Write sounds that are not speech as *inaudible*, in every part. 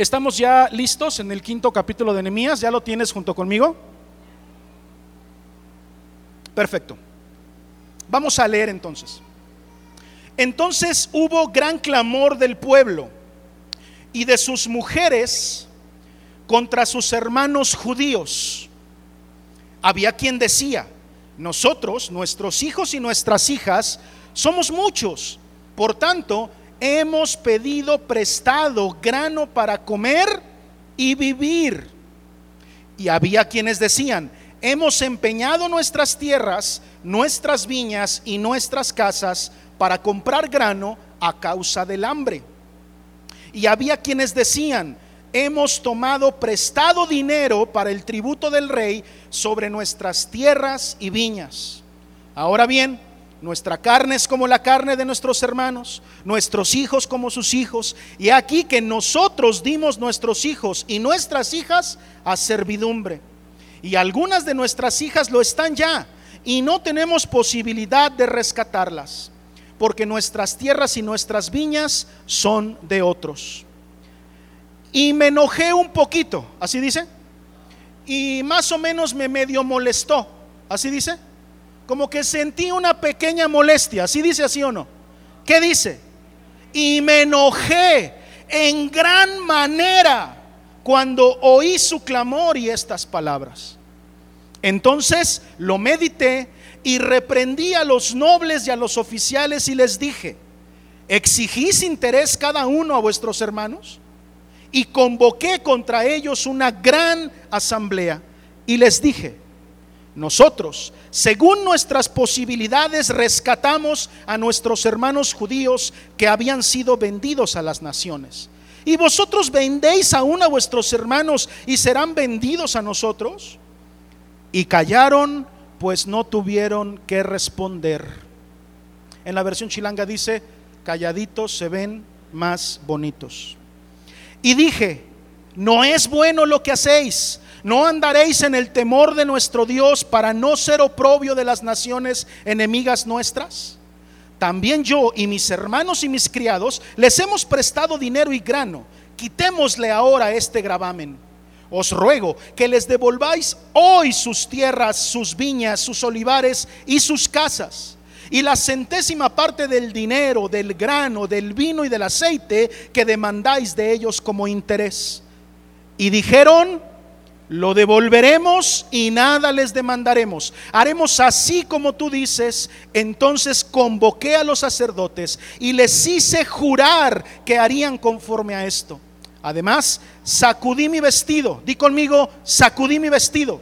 Estamos ya listos en el quinto capítulo de Nehemías. ¿Ya lo tienes junto conmigo? Perfecto. Vamos a leer entonces. Entonces hubo gran clamor del pueblo y de sus mujeres contra sus hermanos judíos. Había quien decía, nosotros, nuestros hijos y nuestras hijas, somos muchos. Por tanto, hemos pedido prestado grano para comer y vivir. Y había quienes decían, hemos empeñado nuestras tierras, nuestras viñas y nuestras casas para comprar grano a causa del hambre. Y había quienes decían, hemos tomado prestado dinero para el tributo del rey sobre nuestras tierras y viñas. Ahora bien, nuestra carne es como la carne de nuestros hermanos, nuestros hijos como sus hijos. Y aquí que nosotros dimos nuestros hijos y nuestras hijas a servidumbre. Y algunas de nuestras hijas lo están ya y no tenemos posibilidad de rescatarlas, porque nuestras tierras y nuestras viñas son de otros. Y me enojé un poquito, así dice. Y más o menos me medio molestó, así dice como que sentí una pequeña molestia. ¿Sí dice así o no? ¿Qué dice? Y me enojé en gran manera cuando oí su clamor y estas palabras. Entonces lo medité y reprendí a los nobles y a los oficiales y les dije, ¿exigís interés cada uno a vuestros hermanos? Y convoqué contra ellos una gran asamblea y les dije, nosotros, según nuestras posibilidades, rescatamos a nuestros hermanos judíos que habían sido vendidos a las naciones. ¿Y vosotros vendéis aún a vuestros hermanos y serán vendidos a nosotros? Y callaron, pues no tuvieron que responder. En la versión chilanga dice, calladitos se ven más bonitos. Y dije, no es bueno lo que hacéis no andaréis en el temor de nuestro Dios para no ser oprobio de las naciones enemigas nuestras. También yo y mis hermanos y mis criados les hemos prestado dinero y grano. Quitémosle ahora este gravamen. Os ruego que les devolváis hoy sus tierras, sus viñas, sus olivares y sus casas. Y la centésima parte del dinero, del grano, del vino y del aceite que demandáis de ellos como interés. Y dijeron, lo devolveremos y nada les demandaremos. Haremos así como tú dices. Entonces convoqué a los sacerdotes y les hice jurar que harían conforme a esto. Además, sacudí mi vestido. Di conmigo, sacudí mi vestido.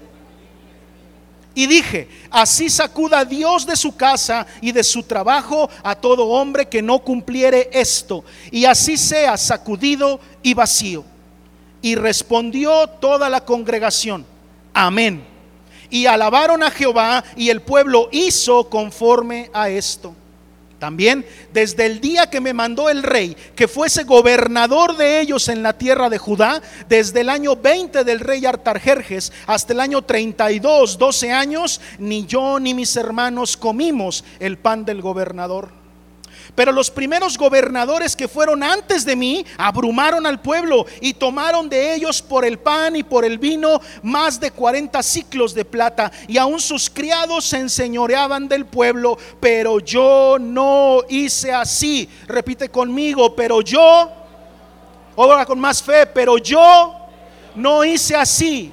Y dije, así sacuda Dios de su casa y de su trabajo a todo hombre que no cumpliere esto. Y así sea sacudido y vacío. Y respondió toda la congregación, amén. Y alabaron a Jehová y el pueblo hizo conforme a esto. También desde el día que me mandó el rey que fuese gobernador de ellos en la tierra de Judá, desde el año 20 del rey Artarjerjes hasta el año 32, 12 años, ni yo ni mis hermanos comimos el pan del gobernador. Pero los primeros gobernadores que fueron antes de mí abrumaron al pueblo y tomaron de ellos por el pan y por el vino más de 40 ciclos de plata. Y aún sus criados se enseñoreaban del pueblo. Pero yo no hice así. Repite conmigo, pero yo, ahora con más fe, pero yo no hice así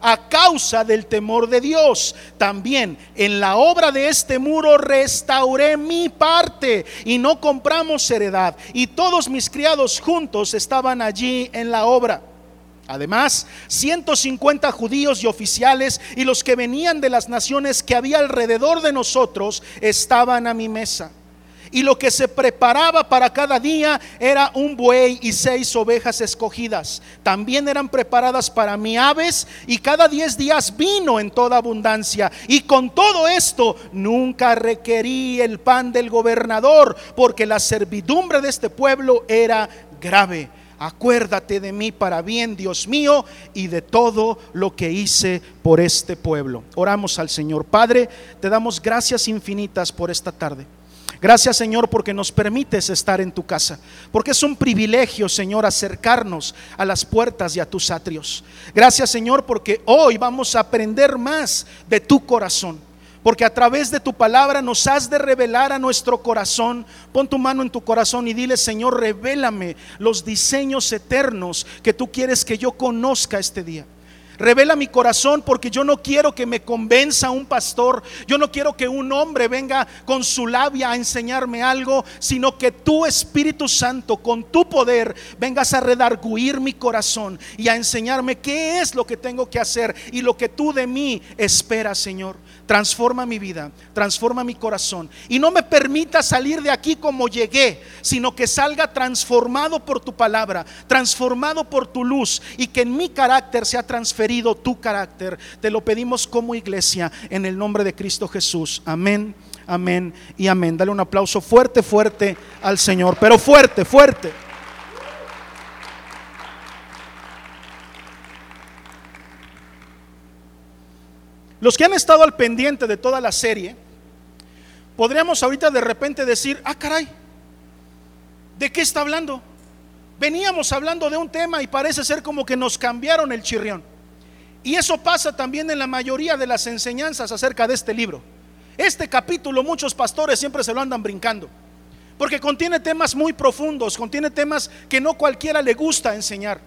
a causa del temor de Dios. También en la obra de este muro restauré mi parte y no compramos heredad. Y todos mis criados juntos estaban allí en la obra. Además, 150 judíos y oficiales y los que venían de las naciones que había alrededor de nosotros estaban a mi mesa y lo que se preparaba para cada día era un buey y seis ovejas escogidas. También eran preparadas para mi aves y cada diez días vino en toda abundancia. Y con todo esto nunca requerí el pan del gobernador porque la servidumbre de este pueblo era grave. Acuérdate de mí para bien, Dios mío, y de todo lo que hice por este pueblo. Oramos al Señor. Padre, te damos gracias infinitas por esta tarde. Gracias Señor porque nos permites estar en tu casa, porque es un privilegio Señor acercarnos a las puertas y a tus atrios. Gracias Señor porque hoy vamos a aprender más de tu corazón. Porque a través de tu palabra nos has de revelar a nuestro corazón. Pon tu mano en tu corazón y dile, Señor, revélame los diseños eternos que tú quieres que yo conozca este día. Revela mi corazón porque yo no quiero que me convenza un pastor, yo no quiero que un hombre venga con su labia a enseñarme algo, sino que tu Espíritu Santo con tu poder vengas a redarguir mi corazón y a enseñarme qué es lo que tengo que hacer y lo que tú de mí esperas, Señor. Transforma mi vida, transforma mi corazón y no me permita salir de aquí como llegué, sino que salga transformado por tu palabra, transformado por tu luz y que en mi carácter sea transferido tu carácter. Te lo pedimos como iglesia en el nombre de Cristo Jesús. Amén, amén y amén. Dale un aplauso fuerte, fuerte al Señor, pero fuerte, fuerte. Los que han estado al pendiente de toda la serie, podríamos ahorita de repente decir, ah, caray, ¿de qué está hablando? Veníamos hablando de un tema y parece ser como que nos cambiaron el chirrión. Y eso pasa también en la mayoría de las enseñanzas acerca de este libro. Este capítulo muchos pastores siempre se lo andan brincando, porque contiene temas muy profundos, contiene temas que no cualquiera le gusta enseñar.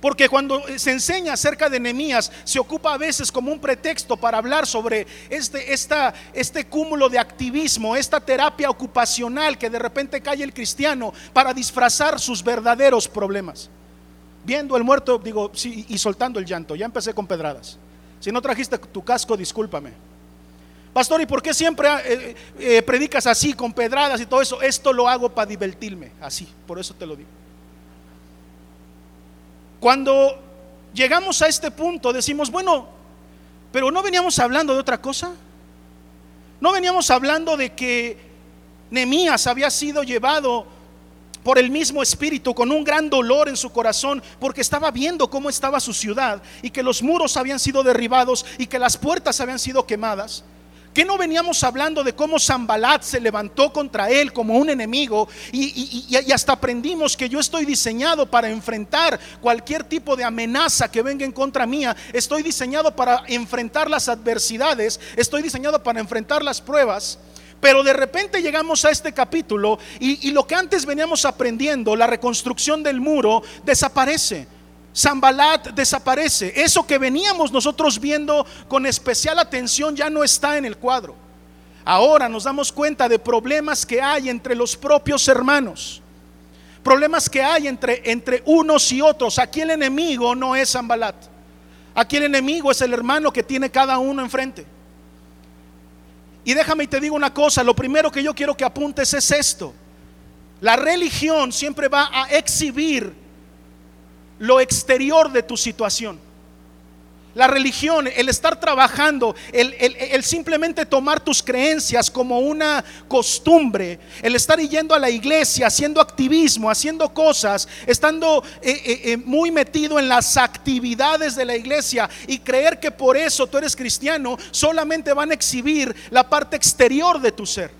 Porque cuando se enseña acerca de Nehemías, se ocupa a veces como un pretexto para hablar sobre este, esta, este cúmulo de activismo, esta terapia ocupacional que de repente cae el cristiano para disfrazar sus verdaderos problemas. Viendo el muerto, digo, sí, y soltando el llanto, ya empecé con pedradas. Si no trajiste tu casco, discúlpame. Pastor, ¿y por qué siempre eh, eh, predicas así, con pedradas y todo eso? Esto lo hago para divertirme, así, por eso te lo digo. Cuando llegamos a este punto decimos, bueno, pero no veníamos hablando de otra cosa. No veníamos hablando de que Nemías había sido llevado por el mismo espíritu con un gran dolor en su corazón porque estaba viendo cómo estaba su ciudad y que los muros habían sido derribados y que las puertas habían sido quemadas. Que no veníamos hablando de cómo Zambalat se levantó contra él como un enemigo y, y, hasta aprendimos que yo estoy diseñado para enfrentar cualquier tipo de amenaza que venga en contra mía? Estoy diseñado para enfrentar las adversidades, estoy diseñado para enfrentar las pruebas. Pero de repente llegamos a este capítulo y lo que antes veníamos aprendiendo, la reconstrucción del muro, desaparece. Zambalat desaparece. Eso que veníamos nosotros viendo con especial atención ya no está en el cuadro. Ahora nos damos cuenta de problemas que hay entre los propios hermanos. Problemas que hay entre, entre unos y otros. Aquí el enemigo no es Zambalat. Aquí el enemigo es el hermano que tiene cada uno enfrente. Y déjame y te digo una cosa, lo primero que yo quiero que apuntes es esto. La religión siempre va a exhibir lo exterior de tu situación. La religión, el estar trabajando, el, simplemente tomar tus creencias como una costumbre, el estar yendo a la iglesia, haciendo activismo, haciendo cosas, estando eh, eh, eh, muy metido en las actividades de la iglesia y creer que por eso tú eres cristiano, solamente van a exhibir la parte exterior de tu ser.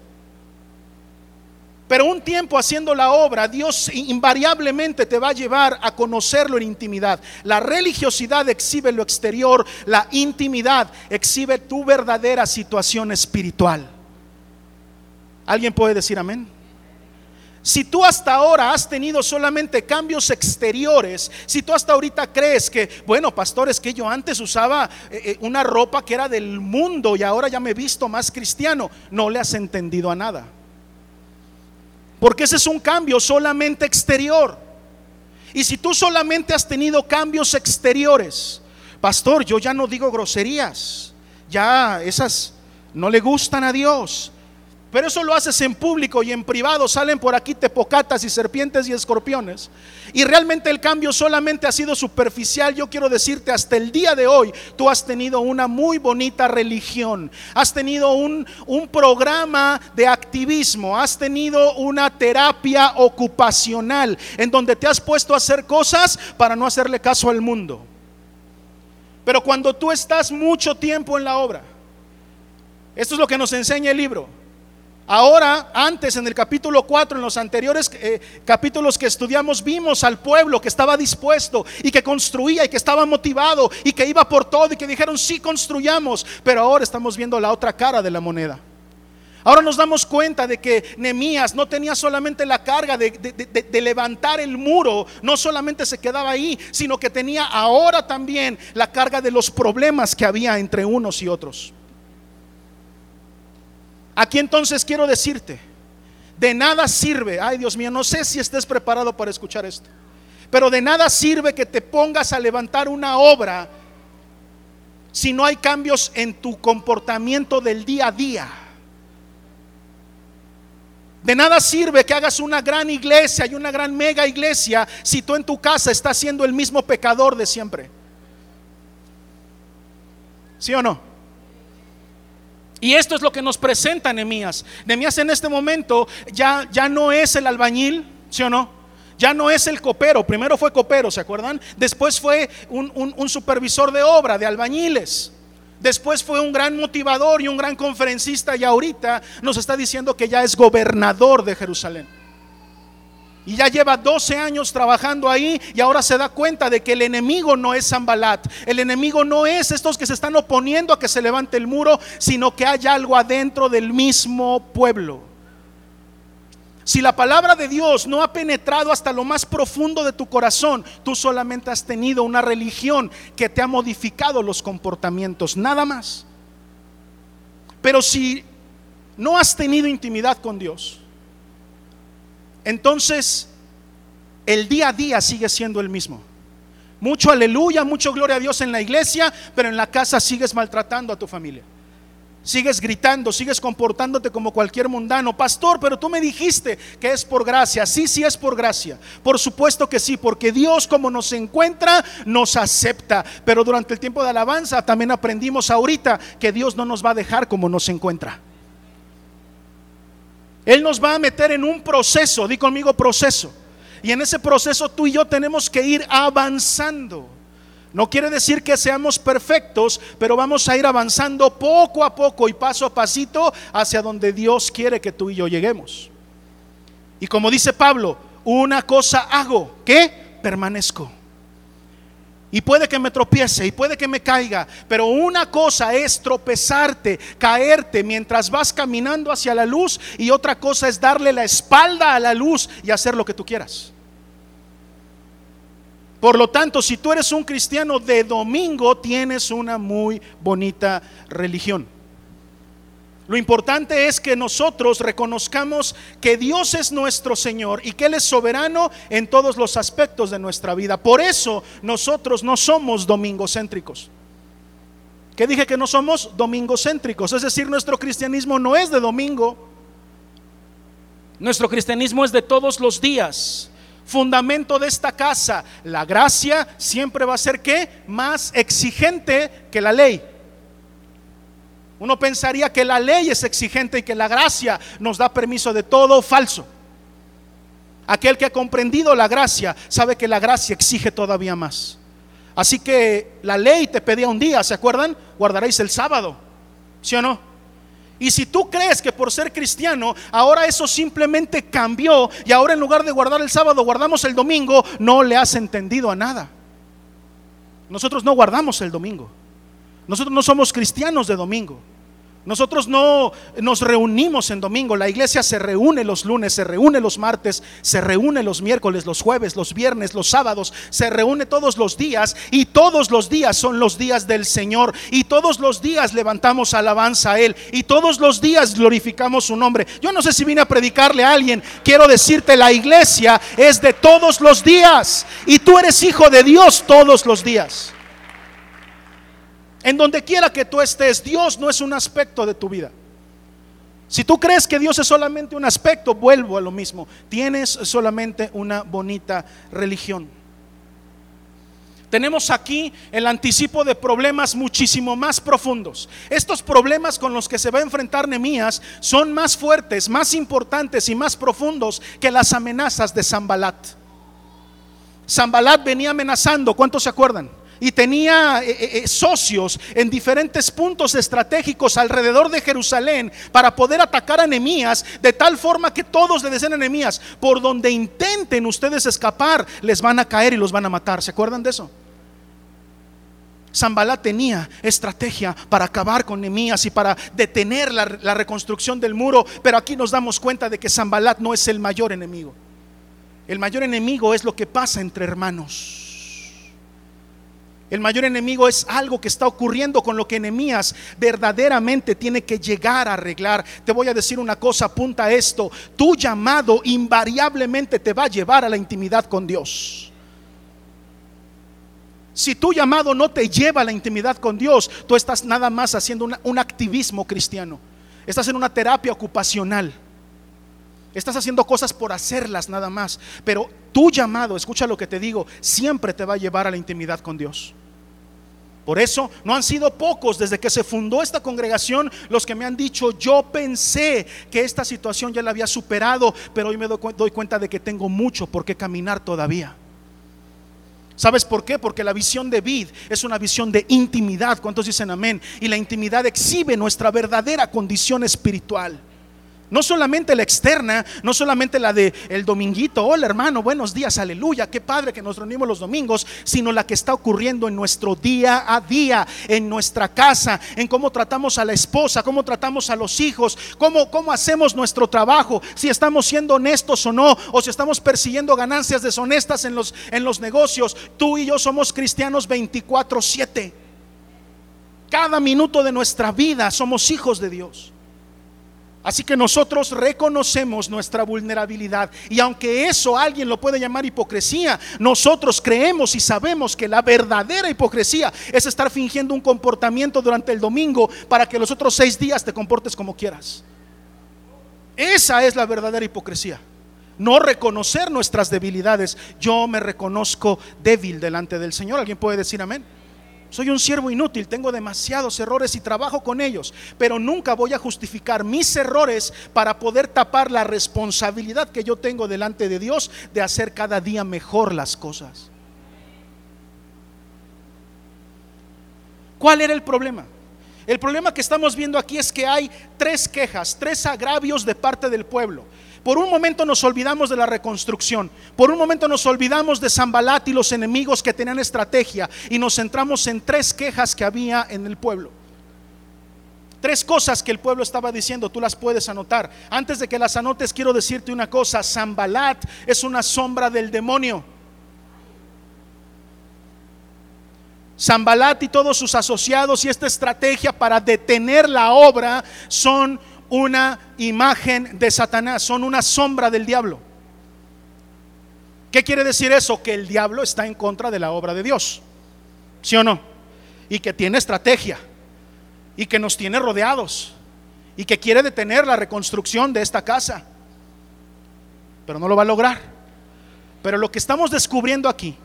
Pero un tiempo haciendo la obra, Dios invariablemente te va a llevar a conocerlo en intimidad. La religiosidad exhibe lo exterior, la intimidad exhibe tu verdadera situación espiritual. ¿Alguien puede decir amén? Si tú hasta ahora has tenido solamente cambios exteriores, si tú hasta ahorita crees que, bueno, pastor, es que yo antes usaba eh, eh, una ropa que era del mundo y ahora ya me he visto más cristiano, no le has entendido a nada. Porque ese es un cambio solamente exterior. Y si tú solamente has tenido cambios exteriores, pastor, yo ya no digo groserías, ya esas no le gustan a Dios. Pero eso lo haces en público y en privado salen por aquí tepocatas y serpientes y escorpiones. Y realmente el cambio solamente ha sido superficial. Yo quiero decirte, hasta el día de hoy tú has tenido una muy bonita religión. Has tenido un, un programa de activismo. Has tenido una terapia ocupacional en donde te has puesto a hacer cosas para no hacerle caso al mundo. Pero cuando tú estás mucho tiempo en la obra, esto es lo que nos enseña el libro Ahora, antes en el capítulo 4, en los anteriores eh, capítulos que estudiamos, vimos al pueblo que estaba dispuesto y que construía y que estaba motivado y que iba por todo y que dijeron, sí, construyamos. Pero ahora estamos viendo la otra cara de la moneda. Ahora nos damos cuenta de que Nemías no tenía solamente la carga de, de, levantar el muro, no solamente se quedaba ahí, sino que tenía ahora también la carga de los problemas que había entre unos y otros. Aquí entonces quiero decirte, de nada sirve, ay Dios mío, no sé si estés preparado para escuchar esto, pero de nada sirve que te pongas a levantar una obra si no hay cambios en tu comportamiento del día a día. De nada sirve que hagas una gran iglesia y una gran mega iglesia si tú en tu casa estás siendo el mismo pecador de siempre. ¿Sí o no? Y esto es lo que nos presenta Nehemías. Nehemías en este momento ya, ya no es el albañil, ¿sí o no? Ya no es el copero. Primero fue copero, ¿se acuerdan? Después fue un, un supervisor de obra, de albañiles. Después fue un gran motivador y un gran conferencista y ahorita nos está diciendo que ya es gobernador de Jerusalén. Y ya lleva 12 años trabajando ahí y ahora se da cuenta de que el enemigo no es Zambalat. El enemigo no es estos que se están oponiendo a que se levante el muro, sino que hay algo adentro del mismo pueblo. Si la palabra de Dios no ha penetrado hasta lo más profundo de tu corazón, tú solamente has tenido una religión que te ha modificado los comportamientos, nada más. Pero si no has tenido intimidad con Dios, entonces el día a día sigue siendo el mismo. Mucho aleluya, mucho gloria a Dios en la iglesia, pero en la casa sigues maltratando a tu familia. Sigues gritando, sigues comportándote como cualquier mundano. Pastor, pero tú me dijiste que es por gracia. Sí, sí es por gracia. Por supuesto que sí, porque Dios como nos encuentra, nos acepta. Pero durante el tiempo de alabanza también aprendimos ahorita que Dios no nos va a dejar como nos encuentra. Él nos va a meter en un proceso, di conmigo proceso. Y en ese proceso tú y yo tenemos que ir avanzando. No quiere decir que seamos perfectos, pero vamos a ir avanzando poco a poco y paso a pasito hacia donde Dios quiere que tú y yo lleguemos. Y como dice Pablo, una cosa hago, que permanezco. Y puede que me tropiece y puede que me caiga, pero una cosa es tropezarte, caerte mientras vas caminando hacia la luz y otra cosa es darle la espalda a la luz y hacer lo que tú quieras. Por lo tanto, si tú eres un cristiano de domingo, tienes una muy bonita religión. Lo importante es que nosotros reconozcamos que Dios es nuestro Señor y que Él es soberano en todos los aspectos de nuestra vida. Por eso nosotros no somos domingocéntricos. ¿Qué dije que no somos domingocéntricos? Es decir, nuestro cristianismo no es de domingo. Nuestro cristianismo es de todos los días. Fundamento de esta casa, la gracia siempre va a ser que más exigente que la ley. Uno pensaría que la ley es exigente y que la gracia nos da permiso de todo falso. Aquel que ha comprendido la gracia sabe que la gracia exige todavía más. Así que la ley te pedía un día, ¿se acuerdan? Guardaréis el sábado, ¿sí o no? Y si tú crees que por ser cristiano ahora eso simplemente cambió y ahora en lugar de guardar el sábado guardamos el domingo, no le has entendido a nada. Nosotros no guardamos el domingo. Nosotros no somos cristianos de domingo. Nosotros no nos reunimos en domingo, la iglesia se reúne los lunes, se reúne los martes, se reúne los miércoles, los jueves, los viernes, los sábados, se reúne todos los días y todos los días son los días del Señor y todos los días levantamos alabanza a Él y todos los días glorificamos su nombre. Yo no sé si vine a predicarle a alguien, quiero decirte, la iglesia es de todos los días y tú eres hijo de Dios todos los días. En donde quiera que tú estés, Dios no es un aspecto de tu vida. Si tú crees que Dios es solamente un aspecto, vuelvo a lo mismo. Tienes solamente una bonita religión. Tenemos aquí el anticipo de problemas muchísimo más profundos. Estos problemas con los que se va a enfrentar Nemías son más fuertes, más importantes y más profundos que las amenazas de Zambalat. Zambalat venía amenazando, ¿cuántos se acuerdan? Y tenía eh, eh, eh, socios en diferentes puntos estratégicos alrededor de Jerusalén para poder atacar a Nehemías de tal forma que todos le decían a por donde intenten ustedes escapar, les van a caer y los van a matar. ¿Se acuerdan de eso? Zambalá tenía estrategia para acabar con Nehemías y para detener la, la, reconstrucción del muro, pero aquí nos damos cuenta de que Zambalat no es el mayor enemigo. El mayor enemigo es lo que pasa entre hermanos. El mayor enemigo es algo que está ocurriendo con lo que Nehemías verdaderamente tiene que llegar a arreglar. Te voy a decir una cosa, apunta a esto. Tu llamado invariablemente te va a llevar a la intimidad con Dios. Si tu llamado no te lleva a la intimidad con Dios, tú estás nada más haciendo un activismo cristiano. Estás en una terapia ocupacional. Estás haciendo cosas por hacerlas nada más. Pero tu llamado, escucha lo que te digo, siempre te va a llevar a la intimidad con Dios. Por eso no han sido pocos desde que se fundó esta congregación los que me han dicho, yo pensé que esta situación ya la había superado, pero hoy me doy cuenta de que tengo mucho por qué caminar todavía. ¿Sabes por qué? Porque la visión de vid es una visión de intimidad. ¿Cuántos dicen amén? Y la intimidad exhibe nuestra verdadera condición espiritual. No solamente la externa, no solamente la de el dominguito, hola hermano, buenos días, aleluya, qué padre que nos reunimos los domingos, sino la que está ocurriendo en nuestro día a día, en nuestra casa, en cómo tratamos a la esposa, cómo tratamos a los hijos, cómo, cómo hacemos nuestro trabajo, si estamos siendo honestos o no, o si estamos persiguiendo ganancias deshonestas en los, en los negocios. Tú y yo somos cristianos 24/7. Cada minuto de nuestra vida somos hijos de Dios. Así que nosotros reconocemos nuestra vulnerabilidad y aunque eso alguien lo puede llamar hipocresía, nosotros creemos y sabemos que la verdadera hipocresía es estar fingiendo un comportamiento durante el domingo para que los otros seis días te comportes como quieras. Esa es la verdadera hipocresía. No reconocer nuestras debilidades. Yo me reconozco débil delante del Señor. ¿Alguien puede decir amén? Soy un siervo inútil, tengo demasiados errores y trabajo con ellos, pero nunca voy a justificar mis errores para poder tapar la responsabilidad que yo tengo delante de Dios de hacer cada día mejor las cosas. ¿Cuál era el problema? El problema que estamos viendo aquí es que hay tres quejas, tres agravios de parte del pueblo. Por un momento nos olvidamos de la reconstrucción. Por un momento nos olvidamos de Zambalat y los enemigos que tenían estrategia y nos centramos en tres quejas que había en el pueblo. Tres cosas que el pueblo estaba diciendo, tú las puedes anotar. Antes de que las anotes, quiero decirte una cosa: Zambalat es una sombra del demonio. Zambalat y todos sus asociados y esta estrategia para detener la obra son una imagen de Satanás, son una sombra del diablo. ¿Qué quiere decir eso? Que el diablo está en contra de la obra de Dios. ¿Sí o no? Y que tiene estrategia. Y que nos tiene rodeados. Y que quiere detener la reconstrucción de esta casa. Pero no lo va a lograr. Pero lo que estamos descubriendo aquí,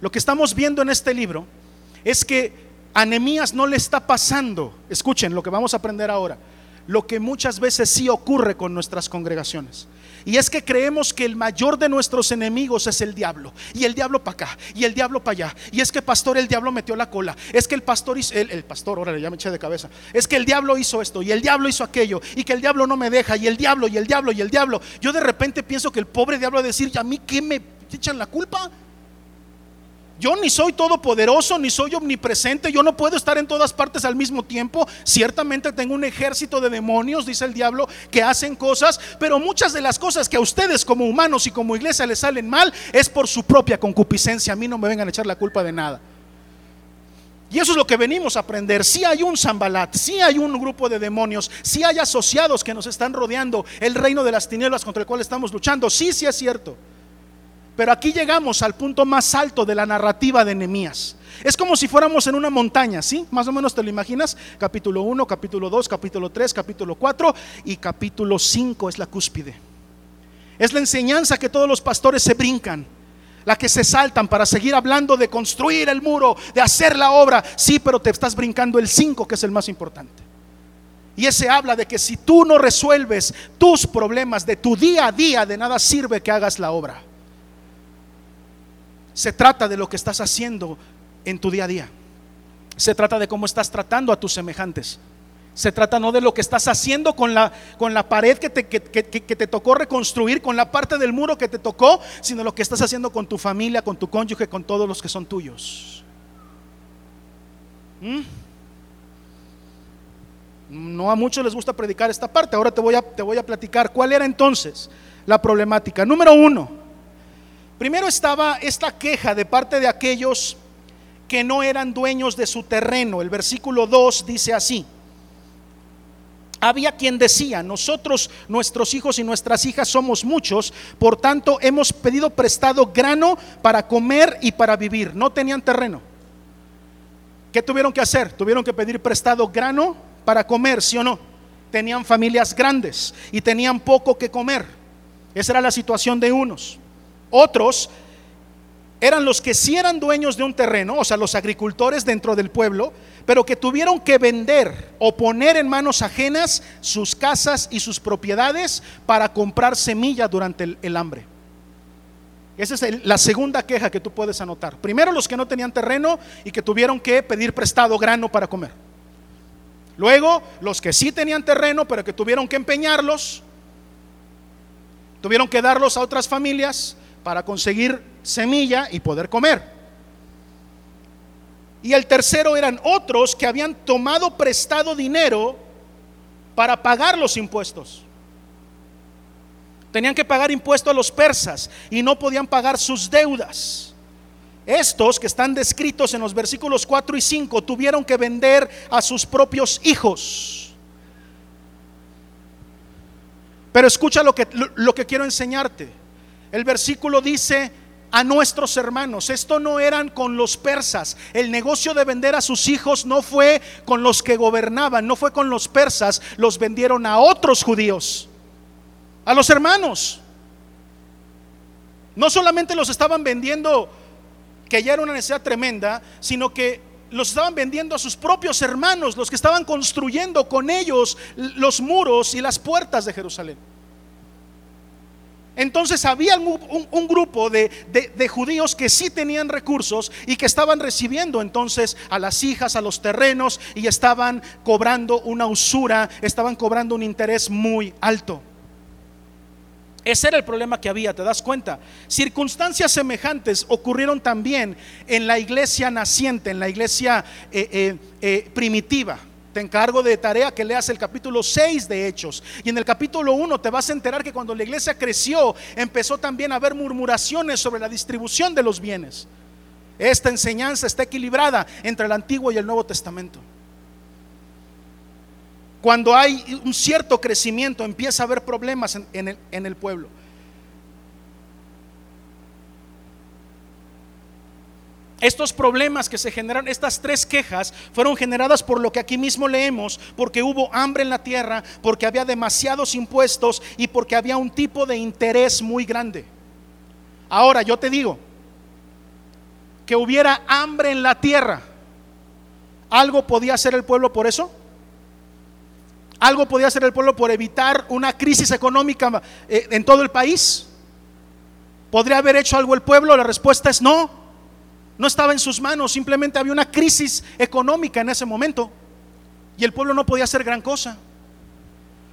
lo que estamos viendo en este libro, es que a Nehemías no le está pasando. Escuchen lo que vamos a aprender ahora lo que muchas veces sí ocurre con nuestras congregaciones. Y es que creemos que el mayor de nuestros enemigos es el diablo. Y el diablo para acá, y el diablo para allá. Y es que pastor, el diablo metió la cola. Es que el pastor hizo, el, pastor, órale, ya me eché de cabeza. Es que el diablo hizo esto, y el diablo hizo aquello, y que el diablo no me deja, y el diablo, y el diablo, y el diablo. Yo de repente pienso que el pobre diablo va a decir, ¿y a mí qué me echan la culpa? Yo ni soy todopoderoso, ni soy omnipresente, yo no puedo estar en todas partes al mismo tiempo. Ciertamente tengo un ejército de demonios, dice el diablo, que hacen cosas, pero muchas de las cosas que a ustedes como humanos y como iglesia les salen mal es por su propia concupiscencia. A mí no me vengan a echar la culpa de nada. Y eso es lo que venimos a aprender. Si hay un Zambalat, si hay un grupo de demonios, si hay asociados que nos están rodeando, el reino de las tinieblas contra el cual estamos luchando. Sí, sí es cierto. Pero aquí llegamos al punto más alto de la narrativa de Nehemías. Es como si fuéramos en una montaña, ¿sí? Más o menos te lo imaginas. Capítulo 1, capítulo 2, capítulo 3, capítulo 4 y capítulo 5 es la cúspide. Es la enseñanza que todos los pastores se brincan, la que se saltan para seguir hablando de construir el muro, de hacer la obra. Sí, pero te estás brincando el 5, que es el más importante. Y ese habla de que si tú no resuelves tus problemas de tu día a día, de nada sirve que hagas la obra. Se trata de lo que estás haciendo en tu día a día. Se trata de cómo estás tratando a tus semejantes. Se trata no de lo que estás haciendo con la, con la pared que te, que, te, tocó reconstruir, con la parte del muro que te tocó, sino lo que estás haciendo con tu familia, con tu cónyuge, con todos los que son tuyos. ¿Mm? No a muchos les gusta predicar esta parte. Ahora te voy, a, te voy a platicar cuál era entonces la problemática. Número uno, primero estaba esta queja de parte de aquellos que no eran dueños de su terreno. El versículo 2 dice así. Había quien decía, nosotros, nuestros hijos y nuestras hijas somos muchos, por tanto hemos pedido prestado grano para comer y para vivir. No tenían terreno. ¿Qué tuvieron que hacer? Tuvieron que pedir prestado grano para comer, ¿sí o no? Tenían familias grandes y tenían poco que comer. Esa era la situación de unos. Otros eran los que sí eran dueños de un terreno, o sea, los agricultores dentro del pueblo, pero que tuvieron que vender o poner en manos ajenas sus casas y sus propiedades para comprar semilla durante el, hambre. Esa es la segunda queja que tú puedes anotar. Primero los que no tenían terreno y que tuvieron que pedir prestado grano para comer. Luego los que sí tenían terreno pero que tuvieron que empeñarlos, tuvieron que darlos a otras familias para conseguir semilla y poder comer. Y el tercero eran otros que habían tomado prestado dinero para pagar los impuestos. Tenían que pagar impuestos a los persas y no podían pagar sus deudas. Estos que están descritos en los versículos 4 y 5 tuvieron que vender a sus propios hijos. Pero escucha lo que, lo que quiero enseñarte. El versículo dice, a nuestros hermanos. Esto no eran con los persas. El negocio de vender a sus hijos no fue con los que gobernaban, no fue con los persas. Los vendieron a otros judíos, a los hermanos. No solamente los estaban vendiendo, que ya era una necesidad tremenda, sino que los estaban vendiendo a sus propios hermanos, los que estaban construyendo con ellos los muros y las puertas de Jerusalén. Entonces había un, grupo de, judíos que sí tenían recursos y que estaban recibiendo entonces a las hijas, a los terrenos y estaban cobrando una usura, estaban cobrando un interés muy alto. Ese era el problema que había, ¿te das cuenta? Circunstancias semejantes ocurrieron también en la iglesia naciente, en la iglesia eh, eh, eh, primitiva. Te encargo de tarea que leas el capítulo 6 de Hechos. Y en el capítulo 1 te vas a enterar que cuando la iglesia creció, empezó también a haber murmuraciones sobre la distribución de los bienes. Esta enseñanza está equilibrada entre el Antiguo y el Nuevo Testamento. Cuando hay un cierto crecimiento, empieza a haber problemas en, en el pueblo. Estos problemas que se generaron, estas tres quejas, fueron generadas por lo que aquí mismo leemos, porque hubo hambre en la tierra, porque había demasiados impuestos y porque había un tipo de interés muy grande. Ahora yo te digo, que hubiera hambre en la tierra, ¿algo podía hacer el pueblo por eso? ¿Algo podía hacer el pueblo por evitar una crisis económica eh, en todo el país? ¿Podría haber hecho algo el pueblo? La respuesta es no. No estaba en sus manos, simplemente había una crisis económica en ese momento y el pueblo no podía hacer gran cosa.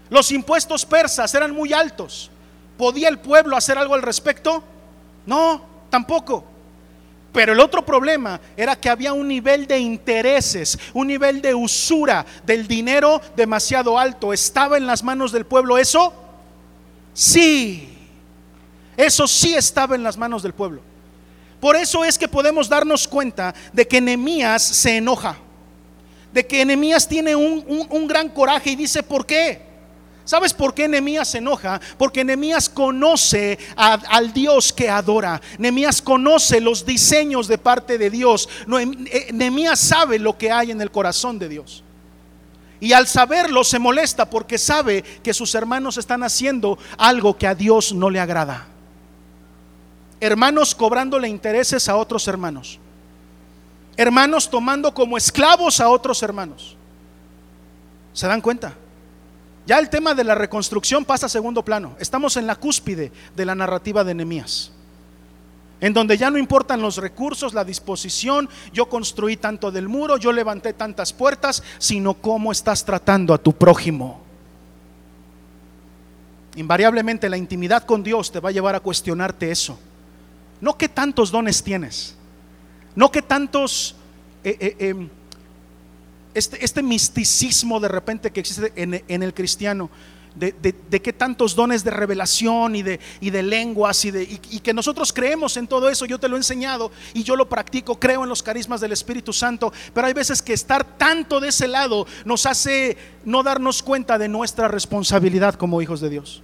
Los impuestos persas eran muy altos. ¿Podía el pueblo hacer algo al respecto? No, tampoco. Pero el otro problema era que había un nivel de intereses, un nivel de usura del dinero demasiado alto. ¿Estaba en las manos del pueblo eso? Sí, eso sí estaba en las manos del pueblo. Por eso es que podemos darnos cuenta de que Nehemías se enoja, de que Nehemías tiene un, gran coraje y dice, ¿por qué? ¿Sabes por qué Nehemías se enoja? Porque Nehemías conoce al Dios que adora. Nehemías conoce los diseños de parte de Dios. Eh, Nehemías sabe lo que hay en el corazón de Dios. Y al saberlo se molesta porque sabe que sus hermanos están haciendo algo que a Dios no le agrada hermanos cobrándole intereses a otros hermanos, hermanos tomando como esclavos a otros hermanos. ¿Se dan cuenta? Ya el tema de la reconstrucción pasa a segundo plano. Estamos en la cúspide de la narrativa de Nehemías. en donde ya no importan los recursos, la disposición, yo construí tanto del muro, yo levanté tantas puertas, sino cómo estás tratando a tu prójimo. Invariablemente la intimidad con Dios te va a llevar a cuestionarte eso. No qué tantos dones tienes, no qué tantos... Eh, eh, em, este, este, misticismo de repente que existe en el cristiano, de, qué tantos dones de revelación y de, y de lenguas y, de, y, que nosotros creemos en todo eso. Yo te lo he enseñado y yo lo practico, creo en los carismas del Espíritu Santo, pero hay veces que estar tanto de ese lado nos hace no darnos cuenta de nuestra responsabilidad como hijos de Dios.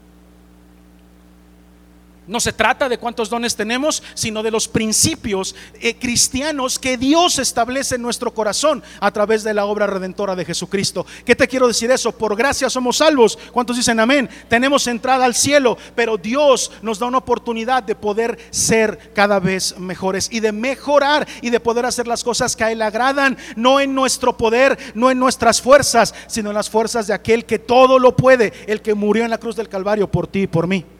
No se trata de cuántos dones tenemos, sino de los principios eh, cristianos que Dios establece en nuestro corazón a través de la obra redentora de Jesucristo. ¿Qué te quiero decir eso? Por gracia somos salvos. ¿Cuántos dicen amén? Tenemos entrada al cielo, pero Dios nos da una oportunidad de poder ser cada vez mejores y de mejorar y de poder hacer las cosas que a Él agradan, no en nuestro poder, no en nuestras fuerzas, sino en las fuerzas de aquel que todo lo puede, el que murió en la cruz del Calvario por ti y por mí.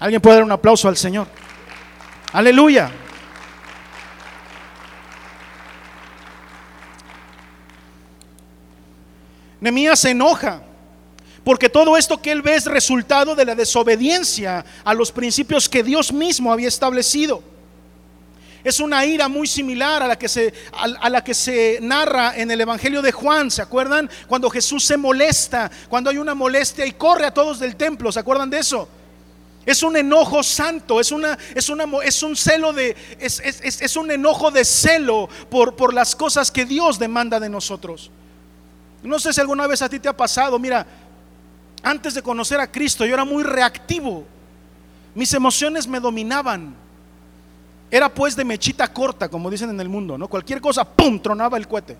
Alguien puede dar un aplauso al Señor. Aleluya. Nemías se enoja porque todo esto que él ve es resultado de la desobediencia a los principios que Dios mismo había establecido. Es una ira muy similar a la que se, a la que se narra en el Evangelio de Juan. ¿Se acuerdan? Cuando Jesús se molesta, cuando hay una molestia y corre a todos del templo. ¿Se acuerdan de eso? Es un enojo santo, es, una, es, es un celo de, es, es, un enojo de celo por, por las cosas que Dios demanda de nosotros. No sé si alguna vez a ti te ha pasado, mira, antes de conocer a Cristo yo era muy reactivo, mis emociones me dominaban. Era pues de mechita corta, como dicen en el mundo, ¿no? Cualquier cosa, ¡pum!, tronaba el cohete.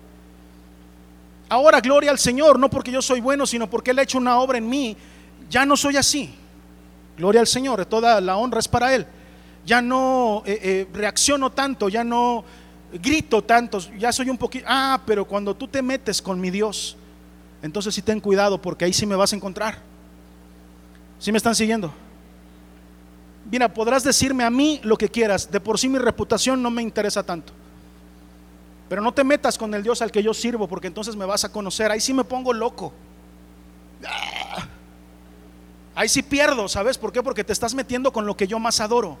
Ahora, gloria al Señor, no porque yo soy bueno, sino porque Él ha hecho una obra en mí, ya no soy así. Gloria al Señor, toda la honra es para Él. Ya no eh, eh, reacciono tanto, ya no grito tanto, ya soy un poquito... Ah, pero cuando tú te metes con mi Dios, entonces sí ten cuidado porque ahí sí me vas a encontrar. ¿Sí me están siguiendo? Mira, podrás decirme a mí lo que quieras, de por sí mi reputación no me interesa tanto. Pero no te metas con el Dios al que yo sirvo porque entonces me vas a conocer. Ahí sí me pongo loco. Ah. Ahí sí pierdo, ¿sabes por qué? Porque te estás metiendo con lo que yo más adoro,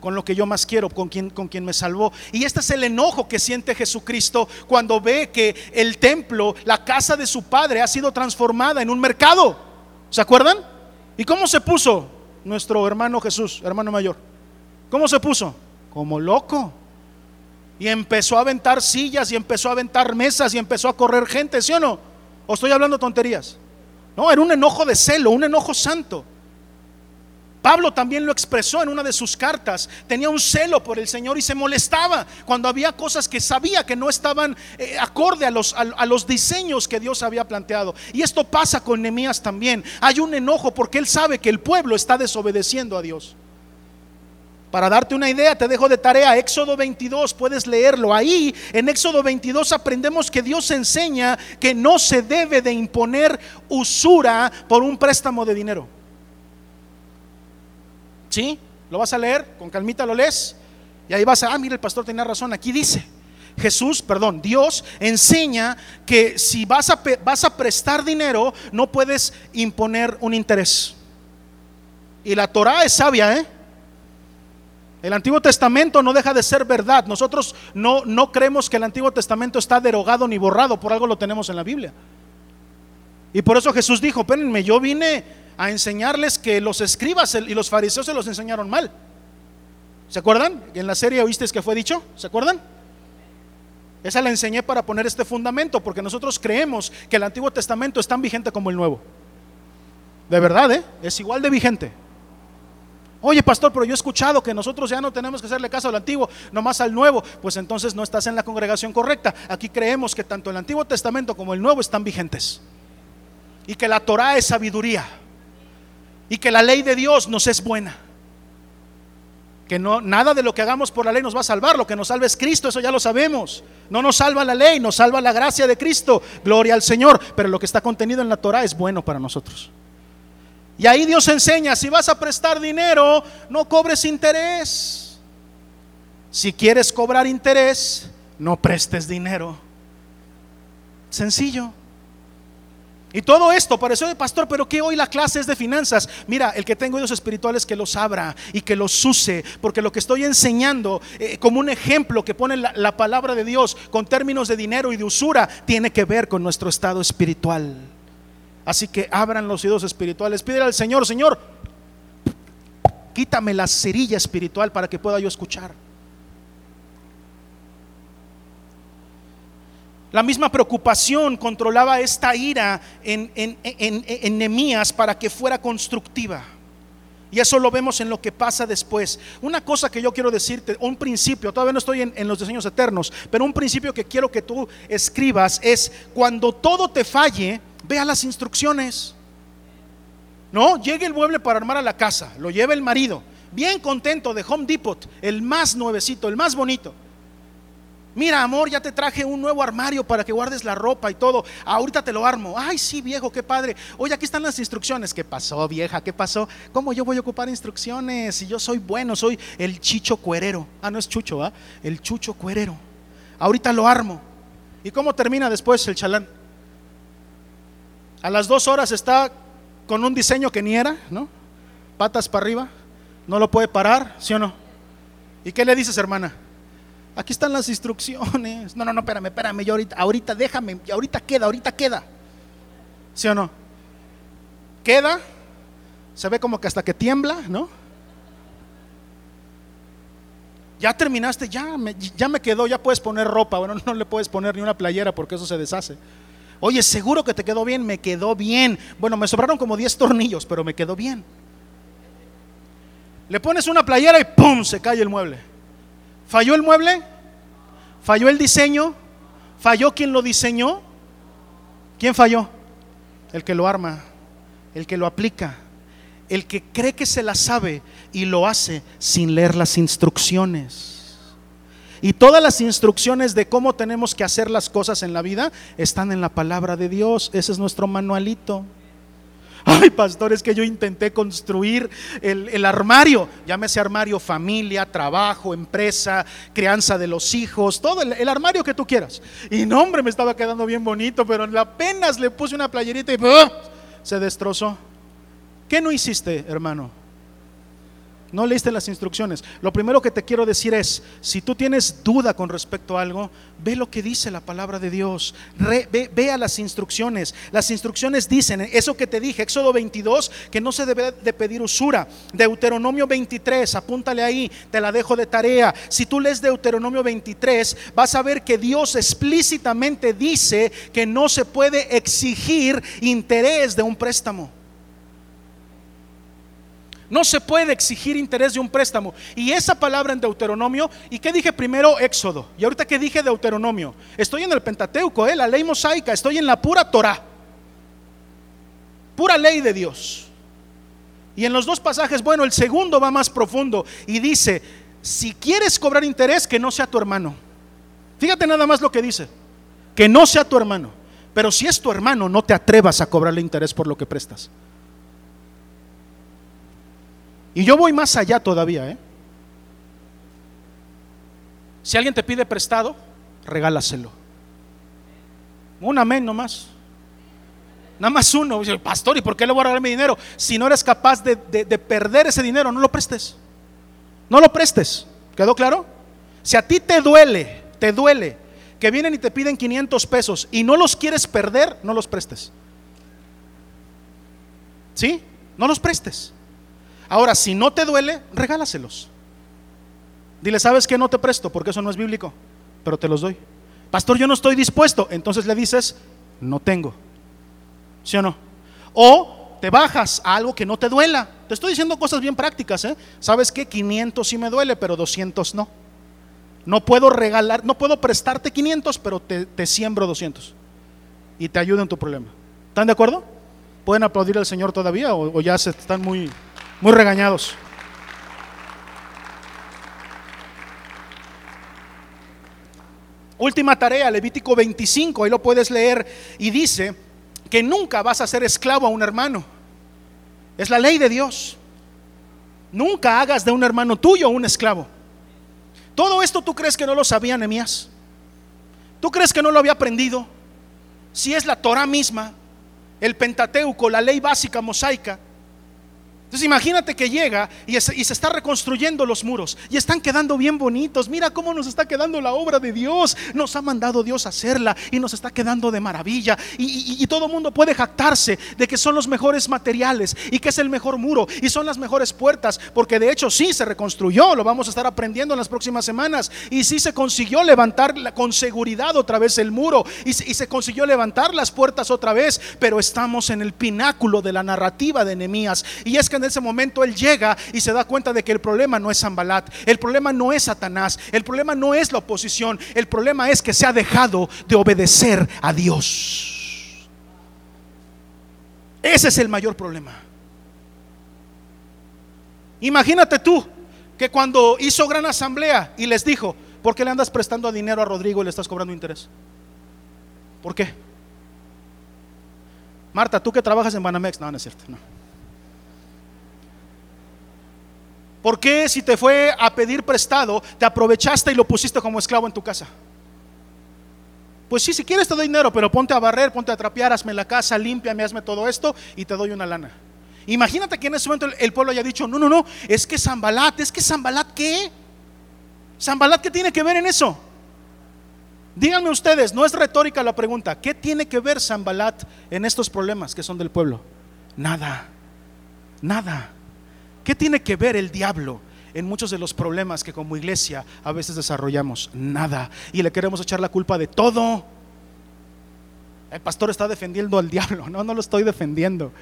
con lo que yo más quiero, con quien, con quien me salvó. Y este es el enojo que siente Jesucristo cuando ve que el templo, la casa de su padre, ha sido transformada en un mercado. ¿Se acuerdan? ¿Y cómo se puso nuestro hermano Jesús, hermano mayor? ¿Cómo se puso? Como loco. Y empezó a aventar sillas y empezó a aventar mesas y empezó a correr gente, ¿sí o no? ¿O estoy hablando tonterías? No, era un enojo de celo, un enojo santo. Pablo también lo expresó en una de sus cartas. Tenía un celo por el Señor y se molestaba cuando había cosas que sabía que no estaban eh, acorde a los, a, los diseños que Dios había planteado. Y esto pasa con Nehemías también. Hay un enojo porque él sabe que el pueblo está desobedeciendo a Dios. Para darte una idea, te dejo de tarea Éxodo 22, puedes leerlo. Ahí, en Éxodo 22, aprendemos que Dios enseña que no se debe de imponer usura por un préstamo de dinero. ¿Sí? ¿Lo vas a leer? Con calmita lo lees. Y ahí vas a, ah, mira, el pastor tenía razón, aquí dice. Jesús, perdón, Dios enseña que si vas a, vas a prestar dinero, no puedes imponer un interés. Y la Torah es sabia, ¿eh? El Antiguo Testamento no deja de ser verdad. Nosotros no, no creemos que el Antiguo Testamento está derogado ni borrado, por algo lo tenemos en la Biblia. Y por eso Jesús dijo, espérenme, yo vine a enseñarles que los escribas y los fariseos se los enseñaron mal. ¿Se acuerdan? En la serie oíste que fue dicho, ¿se acuerdan? Esa la enseñé para poner este fundamento, porque nosotros creemos que el Antiguo Testamento es tan vigente como el Nuevo. De verdad, ¿eh? Es igual de vigente. Oye, pastor, pero yo he escuchado que nosotros ya no tenemos que hacerle caso al antiguo, nomás al nuevo. Pues entonces no estás en la congregación correcta. Aquí creemos que tanto el Antiguo Testamento como el Nuevo están vigentes. Y que la Torah es sabiduría. Y que la ley de Dios nos es buena. Que no, nada de lo que hagamos por la ley nos va a salvar. Lo que nos salva es Cristo, eso ya lo sabemos. No nos salva la ley, nos salva la gracia de Cristo. Gloria al Señor. Pero lo que está contenido en la Torah es bueno para nosotros. Y ahí Dios enseña, si vas a prestar dinero, no cobres interés. Si quieres cobrar interés, no prestes dinero. Sencillo. Y todo esto, pareció de pastor, pero que hoy la clase es de finanzas. Mira, el que tengo oídos espirituales que los abra y que los use, porque lo que estoy enseñando eh, como un ejemplo que pone la, la palabra de Dios con términos de dinero y de usura, tiene que ver con nuestro estado espiritual. Así que abran los oídos espirituales. Pídele al Señor, Señor, quítame la cerilla espiritual para que pueda yo escuchar. La misma preocupación controlaba esta ira en, en, para que fuera constructiva. Y eso lo vemos en lo que pasa después. Una cosa que yo quiero decirte, un principio, todavía no estoy en, los diseños eternos, pero un principio que quiero que tú escribas es, cuando todo te falle, vea las instrucciones. No, llegue el mueble para armar a la casa, lo lleva el marido, bien contento de Home Depot, el más nuevecito, el más bonito. Mira, amor, ya te traje un nuevo armario para que guardes la ropa y todo. Ahorita te lo armo. Ay, sí, viejo, qué padre. Oye, aquí están las instrucciones. ¿Qué pasó, vieja? ¿Qué pasó? ¿Cómo yo voy a ocupar instrucciones? Si yo soy bueno, soy el chicho cuerero. Ah, no es chucho, ¿ah? El chucho cuerero. Ahorita lo armo. ¿Y cómo termina después el chalán? A las dos horas está con un diseño que ni era, ¿no? Patas para arriba. No lo puede parar, ¿sí o no? ¿Y qué le dices, hermana? Aquí están las instrucciones. No, no, no, espérame, espérame, yo ahorita, ahorita déjame, ahorita queda, ahorita queda. ¿Sí o no? Queda, se ve como que hasta que tiembla, ¿no? Ya terminaste, ya me, ya me quedó, ya puedes poner ropa. Bueno, *laughs* no le puedes poner ni una playera porque eso se deshace. Oye, seguro que te quedó bien, me quedó bien. Bueno, me sobraron como 10 tornillos, pero me quedó bien. Le pones una playera y ¡pum! se cae el mueble. ¿Falló el mueble? ¿Falló el diseño? ¿Falló quien lo diseñó? ¿Quién falló? El que lo arma, el que lo aplica, el que cree que se la sabe y lo hace sin leer las instrucciones. Y todas las instrucciones de cómo tenemos que hacer las cosas en la vida están en la palabra de Dios. Ese es nuestro manualito. Ay, pastor, es que yo intenté construir el, armario, llámese armario familia, trabajo, empresa, crianza de los hijos, todo el, armario que tú quieras. Y no, hombre, me estaba quedando bien bonito, pero apenas le puse una playerita y se destrozó. ¿Qué no hiciste, hermano? No leíste las instrucciones. Lo primero que te quiero decir es, si tú tienes duda con respecto a algo, ve lo que dice la palabra de Dios. ve, vea las instrucciones. Las instrucciones dicen, eso que te dije, Éxodo 22, que no se debe de pedir usura. Deuteronomio 23, apúntale ahí, te la dejo de tarea. Si tú lees Deuteronomio 23, vas a ver que Dios explícitamente dice que no se puede exigir interés de un préstamo. No se puede exigir interés de un préstamo. Y esa palabra en Deuteronomio, ¿y qué dije primero? Éxodo. Y ahorita que dije Deuteronomio, estoy en el Pentateuco, ¿eh? la ley mosaica, estoy en la pura Torah. Pura ley de Dios. Y en los dos pasajes, bueno, el segundo va más profundo y dice, si quieres cobrar interés, que no sea tu hermano. Fíjate nada más lo que dice, que no sea tu hermano. Pero si es tu hermano, no te atrevas a cobrarle interés por lo que prestas. Y yo voy más allá todavía. ¿eh? Si alguien te pide prestado, regálaselo. Un amén nomás. Nada más uno. Dice, pastor, ¿y por qué le voy a regalar mi dinero? Si no eres capaz de, de perder ese dinero, no lo prestes. No lo prestes. ¿Quedó claro? Si a ti te duele, te duele que vienen y te piden 500 pesos y no los quieres perder, no los prestes. ¿Sí? No los prestes. Ahora, si no te duele, regálaselos. Dile, ¿sabes que no te presto? Porque eso no es bíblico, pero te los doy. Pastor, yo no estoy dispuesto. Entonces le dices, no tengo. ¿Sí o no? O te bajas a algo que no te duela. Te estoy diciendo cosas bien prácticas. ¿eh? ¿Sabes que 500 sí me duele, pero 200 no. No puedo regalar, no puedo prestarte 500, pero te, siembro 200. Y te ayudo en tu problema. ¿Están de acuerdo? ¿Pueden aplaudir al Señor todavía o ya se están muy muy regañados. Última tarea, Levítico 25, ahí lo puedes leer y dice que nunca vas a ser esclavo a un hermano. Es la ley de Dios. Nunca hagas de un hermano tuyo un esclavo. ¿Todo esto tú crees que no lo sabía Nehemías? ¿Tú crees que no lo había aprendido? Si es la Torah misma, el Pentateuco, la ley básica mosaica, entonces imagínate que llega y, se está reconstruyendo los muros y están quedando bien bonitos. Mira cómo nos está quedando la obra de Dios. Nos ha mandado Dios a hacerla y nos está quedando de maravilla. Y, todo el mundo puede jactarse de que son los mejores materiales y que es el mejor muro y son las mejores puertas. Porque de hecho sí se reconstruyó, lo vamos a estar aprendiendo en las próximas semanas. Y sí se consiguió levantar con seguridad otra vez el muro y, y se consiguió levantar las puertas otra vez. Pero estamos en el pináculo de la narrativa de Nehemías. Y es que en ese momento él llega y se da cuenta de que el problema no es Zambalat, el problema no es Satanás, el problema no es la oposición, el problema es que se ha dejado de obedecer a Dios. Ese es el mayor problema. Imagínate tú que cuando hizo gran asamblea y les dijo, ¿por qué le andas prestando dinero a Rodrigo y le estás cobrando interés? ¿Por qué? Marta, tú que trabajas en Banamex, no, no es cierto, no. ¿Por qué si te fue a pedir prestado, te aprovechaste y lo pusiste como esclavo en tu casa? Pues sí, si quieres te doy dinero, pero ponte a barrer, ponte a trapear, hazme la casa, límpiame, hazme todo esto y te doy una lana. Imagínate que en ese momento el pueblo haya dicho, no, no, no, es que Zambalat, es que Zambalat, ¿qué? Zambalat, ¿qué tiene que ver en eso? Díganme ustedes, no es retórica la pregunta, ¿qué tiene que ver Zambalat en estos problemas que son del pueblo? Nada, nada. ¿Qué tiene que ver el diablo en muchos de los problemas que como iglesia a veces desarrollamos? Nada. Y le queremos echar la culpa de todo. El pastor está defendiendo al diablo. *laughs* No, no lo estoy defendiendo.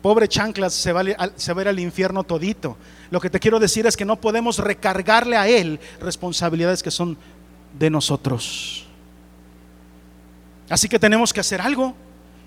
Pobre chanclas se va, se va a ir al infierno todito. Lo que te quiero decir es que no podemos recargarle a él responsabilidades que son de nosotros. Así que tenemos que hacer algo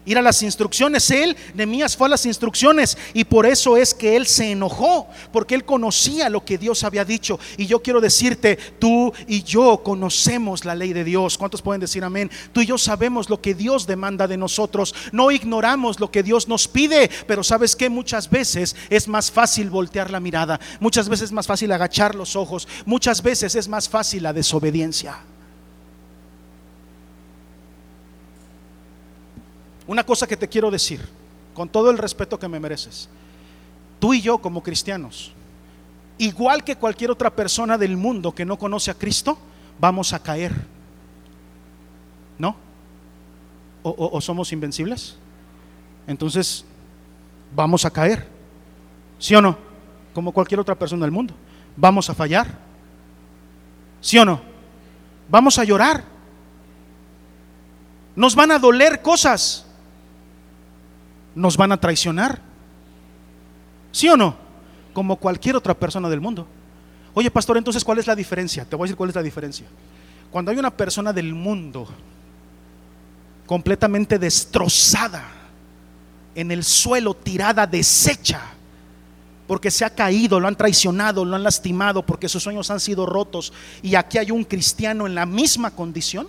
ir a las instrucciones. Él, Nemías, fue a las instrucciones y por eso es que él se enojó, porque él conocía lo que Dios había dicho. Y yo quiero decirte, tú y yo conocemos la ley de Dios. ¿Cuántos pueden decir amén? Tú y yo sabemos lo que Dios demanda de nosotros. No ignoramos lo que Dios nos pide, pero sabes que muchas veces es más fácil voltear la mirada, muchas veces es más fácil agachar los ojos, muchas veces es más fácil la desobediencia. Una cosa que te quiero decir, con todo el respeto que me mereces. Tú y yo como cristianos, igual que cualquier otra persona del mundo que no conoce a Cristo, vamos a caer. ¿No? ¿O, somos invencibles? Entonces, vamos a caer. ¿Sí o no? Como cualquier otra persona del mundo. Vamos a fallar. ¿Sí o no? Vamos a llorar. Nos van a doler cosas nos van a traicionar. ¿Sí o no? Como cualquier otra persona del mundo. Oye, pastor, entonces, ¿cuál es la diferencia? Te voy a decir cuál es la diferencia. Cuando hay una persona del mundo completamente destrozada, en el suelo, tirada, deshecha, porque se ha caído, lo han traicionado, lo han lastimado, porque sus sueños han sido rotos, y aquí hay un cristiano en la misma condición,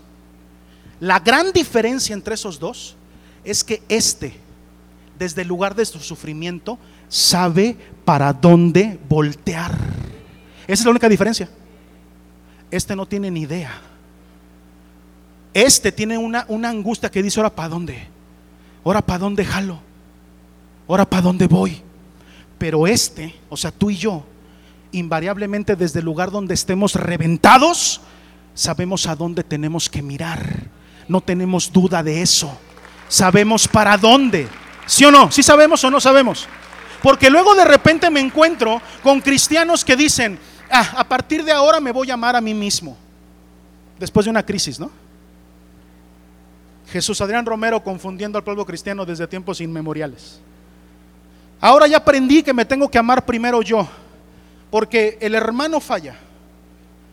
la gran diferencia entre esos dos es que este desde el lugar de su sufrimiento, sabe para dónde voltear. Esa es la única diferencia. Este no tiene ni idea. Este tiene una, una angustia que dice, ahora para dónde, ahora para dónde jalo, ahora para dónde voy. Pero este, o sea, tú y yo, invariablemente desde el lugar donde estemos reventados, sabemos a dónde tenemos que mirar. No tenemos duda de eso. Sabemos para dónde. ¿Sí o no? ¿Sí sabemos o no sabemos? Porque luego de repente me encuentro con cristianos que dicen, ah, a partir de ahora me voy a amar a mí mismo. Después de una crisis, ¿no? Jesús Adrián Romero confundiendo al pueblo cristiano desde tiempos inmemoriales. Ahora ya aprendí que me tengo que amar primero yo, porque el hermano falla,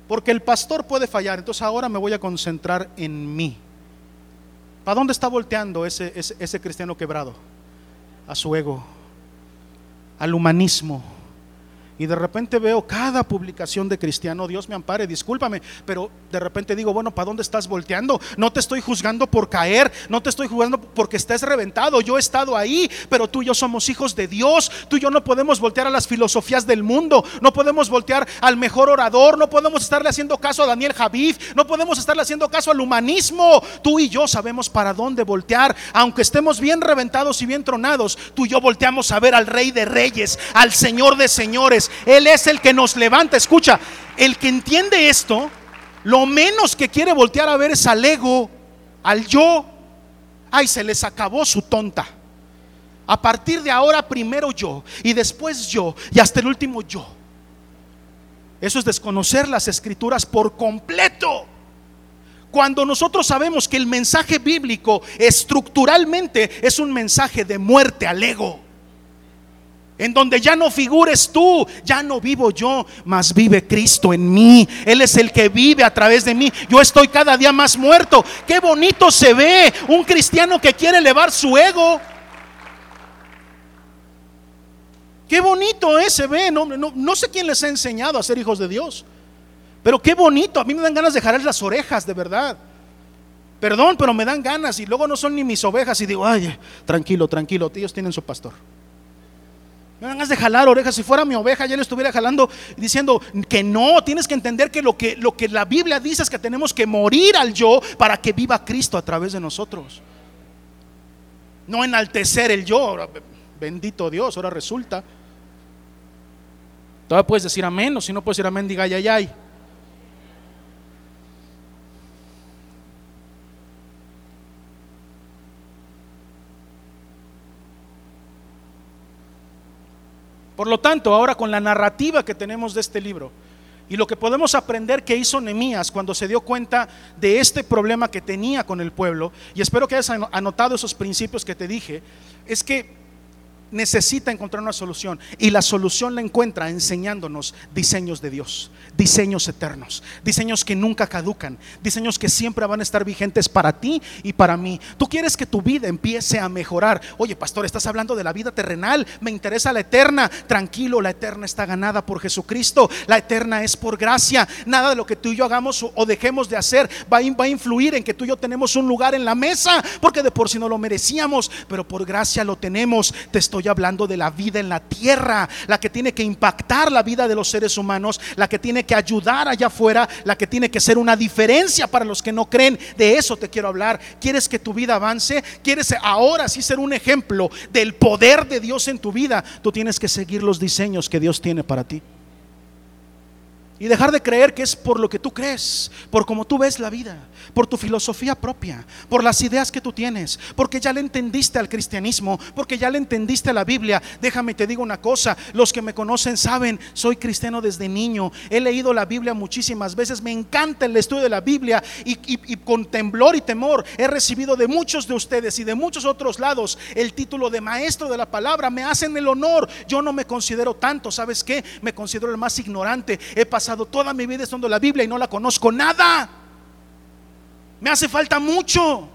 porque el pastor puede fallar, entonces ahora me voy a concentrar en mí. ¿Para dónde está volteando ese, ese cristiano quebrado? A su ego, al humanismo. Y de repente veo cada publicación de cristiano, Dios me ampare, discúlpame, pero de repente digo, bueno, ¿para dónde estás volteando? No te estoy juzgando por caer, no te estoy juzgando porque estés reventado, yo he estado ahí, pero tú y yo somos hijos de Dios, tú y yo no podemos voltear a las filosofías del mundo, no podemos voltear al mejor orador, no podemos estarle haciendo caso a Daniel Javif, no podemos estarle haciendo caso al humanismo, tú y yo sabemos para dónde voltear, aunque estemos bien reventados y bien tronados, tú y yo volteamos a ver al Rey de Reyes, al Señor de Señores, él es el que nos levanta. Escucha, el que entiende esto, lo menos que quiere voltear a ver es al ego, al yo. Ay, se les acabó su tonta. A partir de ahora primero yo y después yo y hasta el último yo. Eso es desconocer las escrituras por completo. Cuando nosotros sabemos que el mensaje bíblico estructuralmente es un mensaje de muerte al ego en donde ya no figures tú, ya no vivo yo, mas vive Cristo en mí. Él es el que vive a través de mí. Yo estoy cada día más muerto. Qué bonito se ve un cristiano que quiere elevar su ego. Qué bonito es, se ve. No, no, sé quién les ha enseñado a ser hijos de Dios. Pero qué bonito. A mí me dan ganas de jalar las orejas, de verdad. Perdón, pero me dan ganas y luego no son ni mis ovejas y digo, ay, tranquilo, tranquilo, ellos tienen su pastor. Me hagas de jalar orejas. Si fuera mi oveja, ya le estuviera jalando diciendo que no. Tienes que entender que lo, que lo que la Biblia dice es que tenemos que morir al yo para que viva Cristo a través de nosotros. No enaltecer el yo. Bendito Dios, ahora resulta. Todavía puedes decir amén, o si no puedes decir amén, diga ay, ay, ay. Por lo tanto, ahora con la narrativa que tenemos de este libro y lo que podemos aprender que hizo Nemías cuando se dio cuenta de este problema que tenía con el pueblo, y espero que hayas anotado esos principios que te dije, es que necesita encontrar una solución y la solución la encuentra enseñándonos diseños de Dios, diseños eternos, diseños que nunca caducan, diseños que siempre van a estar vigentes para ti y para mí. Tú quieres que tu vida empiece a mejorar. Oye, pastor, estás hablando de la vida terrenal, me interesa la eterna. Tranquilo, la eterna está ganada por Jesucristo, la eterna es por gracia. Nada de lo que tú y yo hagamos o dejemos de hacer va a, influir en que tú y yo tenemos un lugar en la mesa, porque de por sí no lo merecíamos, pero por gracia lo tenemos. Te estoy hablando de la vida en la tierra, la que tiene que impactar la vida de los seres humanos, la que tiene que ayudar allá afuera, la que tiene que ser una diferencia para los que no creen. De eso te quiero hablar. ¿Quieres que tu vida avance? ¿Quieres ahora sí ser un ejemplo del poder de Dios en tu vida? Tú tienes que seguir los diseños que Dios tiene para ti. Y dejar de creer que es por lo que tú crees, por cómo tú ves la vida, por tu filosofía propia, por las ideas que tú tienes, porque ya le entendiste al cristianismo, porque ya le entendiste a la Biblia. Déjame te digo una cosa, los que me conocen saben, soy cristiano desde niño, he leído la Biblia muchísimas veces, me encanta el estudio de la Biblia y, con temblor y temor he recibido de muchos de ustedes y de muchos otros lados el título de maestro de la palabra, me hacen el honor, yo no me considero tanto, ¿sabes qué? Me considero el más ignorante, he pasado toda mi vida estudiando la Biblia y no la conozco nada. Me hace falta mucho.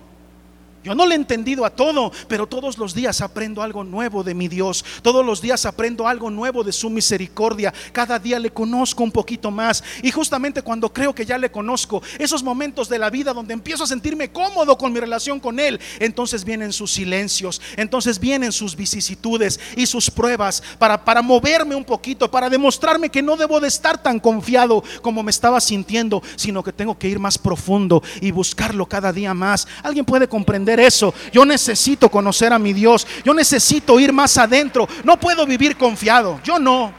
Yo no le he entendido a todo, pero todos los días aprendo algo nuevo de mi Dios. Todos los días aprendo algo nuevo de su misericordia. Cada día le conozco un poquito más. Y justamente cuando creo que ya le conozco, esos momentos de la vida donde empiezo a sentirme cómodo con mi relación con Él, entonces vienen sus silencios, entonces vienen sus vicisitudes y sus pruebas para, para moverme un poquito, para demostrarme que no debo de estar tan confiado como me estaba sintiendo, sino que tengo que ir más profundo y buscarlo cada día más. ¿Alguien puede comprender? Eso. Yo necesito conocer a mi Dios. Yo necesito ir más adentro. No puedo vivir confiado. Yo no.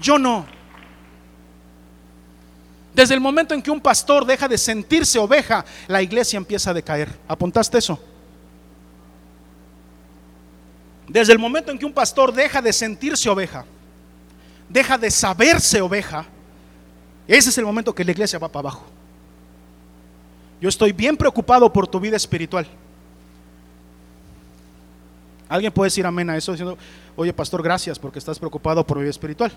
Yo no. Desde el momento en que un pastor deja de sentirse oveja, la iglesia empieza a decaer. ¿Apuntaste eso? Desde el momento en que un pastor deja de sentirse oveja, deja de saberse oveja, ese es el momento que la iglesia va para abajo. Yo estoy bien preocupado por tu vida espiritual. Alguien puede decir amén a eso diciendo, oye pastor, gracias porque estás preocupado por mi vida espiritual.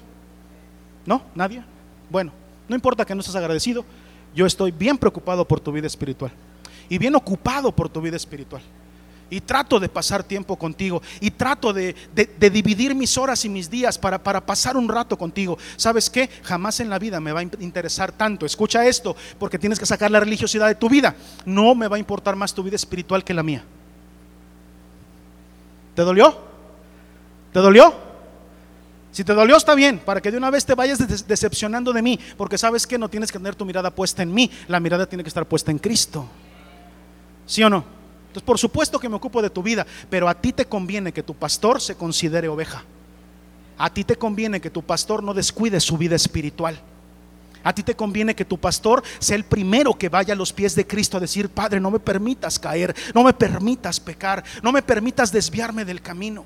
¿No? ¿Nadie? Bueno, no importa que no estés agradecido, yo estoy bien preocupado por tu vida espiritual y bien ocupado por tu vida espiritual. Y trato de pasar tiempo contigo y trato de, dividir mis horas y mis días para, para, pasar un rato contigo. ¿Sabes qué? Jamás en la vida me va a interesar tanto. Escucha esto, porque tienes que sacar la religiosidad de tu vida. No me va a importar más tu vida espiritual que la mía. ¿Te dolió? ¿Te dolió? Si te dolió está bien, para que de una vez te vayas decepcionando de mí, porque sabes que no tienes que tener tu mirada puesta en mí, la mirada tiene que estar puesta en Cristo. ¿Sí o no? Entonces, por supuesto que me ocupo de tu vida, pero a ti te conviene que tu pastor se considere oveja. A ti te conviene que tu pastor no descuide su vida espiritual. A ti te conviene que tu pastor sea el primero que vaya a los pies de Cristo a decir, Padre, no me permitas caer, no me permitas pecar, no me permitas desviarme del camino.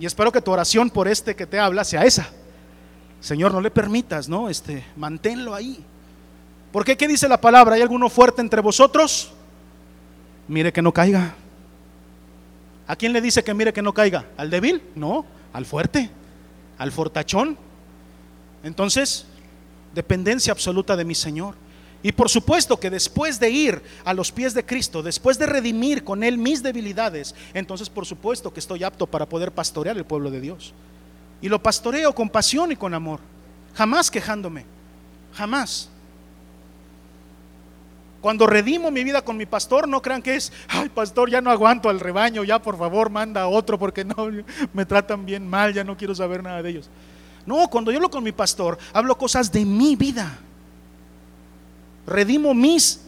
Y espero que tu oración por este que te habla sea esa. Señor, no le permitas, ¿no? Este, manténlo ahí. ¿Por qué? ¿Qué dice la palabra? ¿Hay alguno fuerte entre vosotros? Mire que no caiga. ¿A quién le dice que mire que no caiga? ¿Al débil? No, al fuerte, al fortachón. Entonces, dependencia absoluta de mi Señor. Y por supuesto que después de ir a los pies de Cristo, después de redimir con Él mis debilidades, entonces por supuesto que estoy apto para poder pastorear el pueblo de Dios. Y lo pastoreo con pasión y con amor, jamás quejándome, jamás. Cuando redimo mi vida con mi pastor, no crean que es, ay pastor, ya no aguanto al rebaño, ya por favor manda a otro porque no me tratan bien mal, ya no quiero saber nada de ellos. No, cuando yo hablo con mi pastor, hablo cosas de mi vida. Redimo mis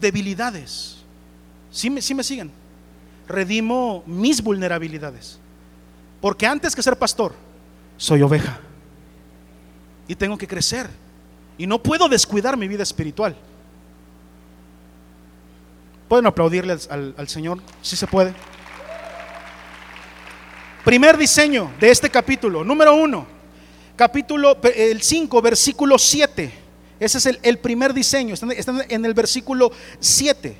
debilidades. ¿Sí me, sí me siguen? Redimo mis vulnerabilidades. Porque antes que ser pastor, soy oveja. Y tengo que crecer. Y no puedo descuidar mi vida espiritual. Pueden aplaudirle al, Señor, si se puede. Primer diseño de este capítulo, número uno, capítulo el 5, versículo 7. Ese es el, primer diseño, está, en el versículo 7.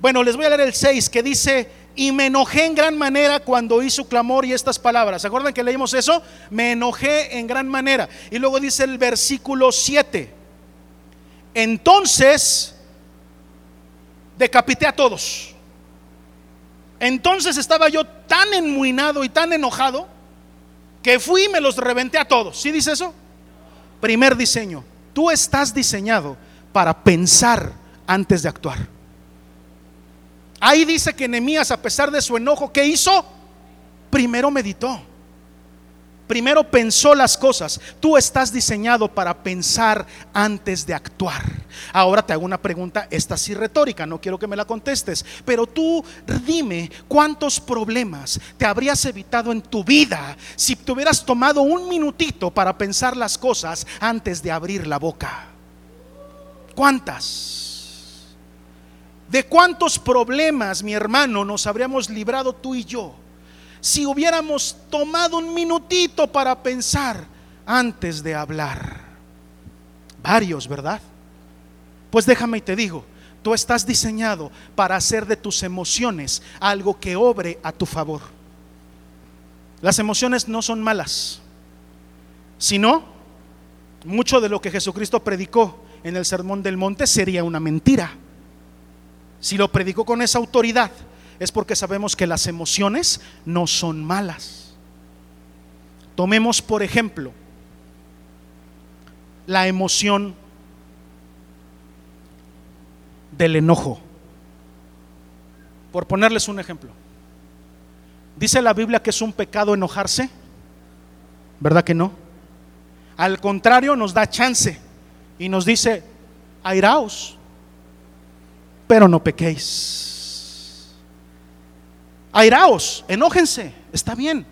Bueno, les voy a leer el 6 que dice, y me enojé en gran manera cuando hizo clamor y estas palabras. ¿Se acuerdan que leímos eso? Me enojé en gran manera. Y luego dice el versículo 7. Entonces decapité a todos. Entonces estaba yo tan enmuinado y tan enojado que fui y me los reventé a todos. ¿Sí dice eso? Primer diseño. Tú estás diseñado para pensar antes de actuar. Ahí dice que Nehemías, a pesar de su enojo, ¿qué hizo? Primero meditó. Primero pensó las cosas. Tú estás diseñado para pensar antes de actuar. Ahora te hago una pregunta, esta sí retórica, no quiero que me la contestes, pero tú dime cuántos problemas te habrías evitado en tu vida si te hubieras tomado un minutito para pensar las cosas antes de abrir la boca. ¿Cuántas? ¿De cuántos problemas, mi hermano, nos habríamos librado tú y yo? Si hubiéramos tomado un minutito para pensar antes de hablar. Varios, ¿verdad? Pues déjame y te digo, tú estás diseñado para hacer de tus emociones algo que obre a tu favor. Las emociones no son malas, sino mucho de lo que Jesucristo predicó en el Sermón del Monte sería una mentira. Si lo predicó con esa autoridad, es porque sabemos que las emociones no son malas. Tomemos, por ejemplo, la emoción del enojo. Por ponerles un ejemplo. Dice la Biblia que es un pecado enojarse. ¿Verdad que no? Al contrario, nos da chance y nos dice, airaos, pero no pequéis airaos, enójense, está bien.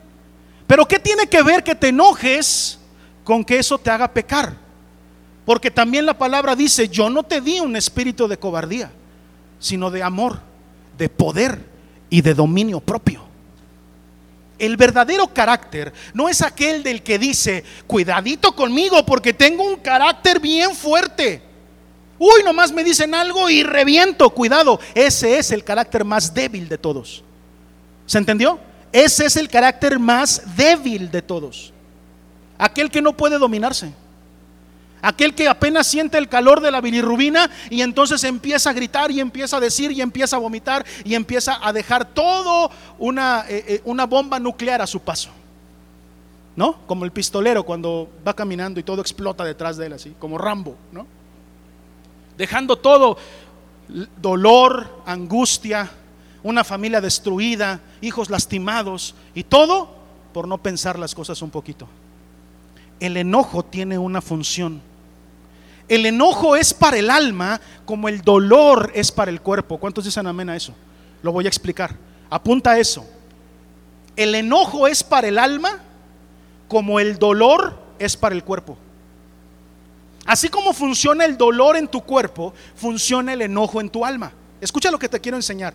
Pero ¿qué tiene que ver que te enojes con que eso te haga pecar? Porque también la palabra dice, yo no te di un espíritu de cobardía, sino de amor, de poder y de dominio propio. El verdadero carácter no es aquel del que dice, cuidadito conmigo porque tengo un carácter bien fuerte. Uy, nomás me dicen algo y reviento, cuidado. Ese es el carácter más débil de todos. ¿Se entendió? Ese es el carácter más débil de todos. Aquel que no puede dominarse. Aquel que apenas siente el calor de la bilirrubina y entonces empieza a gritar y empieza a decir y empieza a vomitar y empieza a dejar todo una, eh, eh, una bomba nuclear a su paso. ¿No? Como el pistolero cuando va caminando y todo explota detrás de él, así, como Rambo, ¿no? Dejando todo dolor, angustia, una familia destruida, hijos lastimados y todo por no pensar las cosas un poquito. El enojo tiene una función. El enojo es para el alma como el dolor es para el cuerpo. ¿Cuántos dicen amén a eso? Lo voy a explicar. Apunta a eso. El enojo es para el alma como el dolor es para el cuerpo. Así como funciona el dolor en tu cuerpo, funciona el enojo en tu alma. Escucha lo que te quiero enseñar.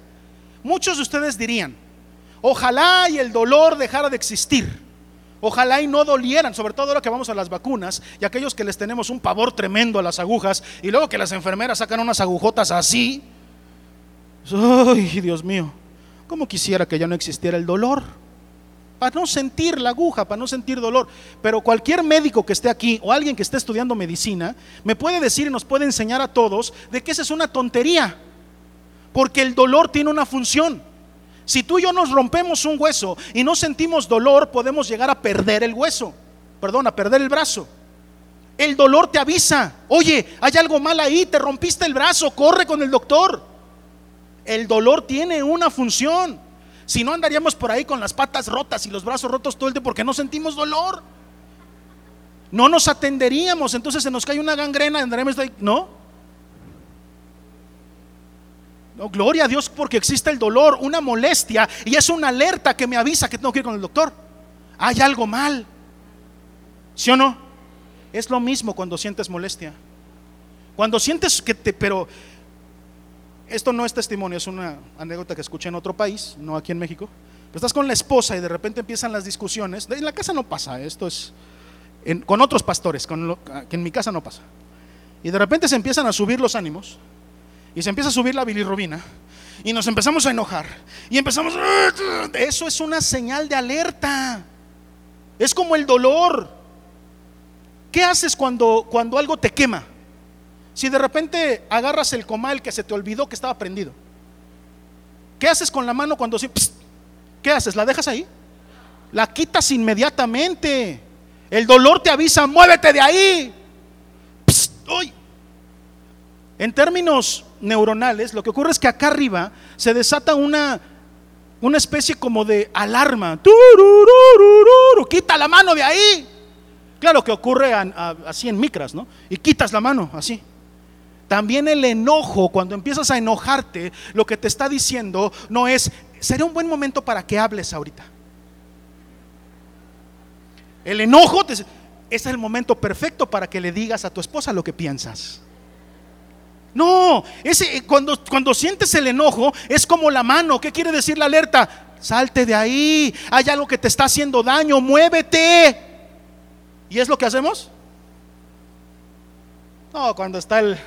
Muchos de ustedes dirían, ojalá y el dolor dejara de existir. Ojalá y no dolieran, sobre todo ahora que vamos a las vacunas y aquellos que les tenemos un pavor tremendo a las agujas y luego que las enfermeras sacan unas agujotas así. Ay, Dios mío, ¿cómo quisiera que ya no existiera el dolor? Para no sentir la aguja, para no sentir dolor. Pero cualquier médico que esté aquí o alguien que esté estudiando medicina me puede decir y nos puede enseñar a todos de que esa es una tontería. Porque el dolor tiene una función. Si tú y yo nos rompemos un hueso y no sentimos dolor, podemos llegar a perder el hueso, perdón, a perder el brazo. El dolor te avisa, oye, hay algo mal ahí, te rompiste el brazo, corre con el doctor. El dolor tiene una función. Si no andaríamos por ahí con las patas rotas y los brazos rotos todo el tiempo porque no sentimos dolor. No nos atenderíamos, entonces se nos cae una gangrena, andaremos ahí, ¿no? Gloria a Dios porque existe el dolor, una molestia y es una alerta que me avisa que tengo que ir con el doctor. Hay algo mal. ¿Sí o no? Es lo mismo cuando sientes molestia. Cuando sientes que te, pero esto no es testimonio, es una anécdota que escuché en otro país, no aquí en México. Pero estás con la esposa y de repente empiezan las discusiones. En la casa no pasa, esto es con otros pastores, con que en mi casa no pasa. Y de repente se empiezan a subir los ánimos y se empieza a subir la bilirrubina y nos empezamos a enojar y empezamos eso es una señal de alerta. Es como el dolor. ¿Qué haces cuando cuando algo te quema? Si de repente agarras el comal que se te olvidó que estaba prendido. ¿Qué haces con la mano cuando ¿Qué haces? ¿La dejas ahí? La quitas inmediatamente. El dolor te avisa, muévete de ahí. En términos neuronales, lo que ocurre es que acá arriba se desata una, una especie como de alarma. Quita la mano de ahí. Claro que ocurre así en micras, ¿no? Y quitas la mano así. También el enojo, cuando empiezas a enojarte, lo que te está diciendo no es, sería un buen momento para que hables ahorita. El enojo es el momento perfecto para que le digas a tu esposa lo que piensas. No, ese, eh, cuando, cuando sientes el enojo es como la mano. ¿Qué quiere decir la alerta? Salte de ahí, hay algo que te está haciendo daño, muévete. ¿Y es lo que hacemos? No, cuando está el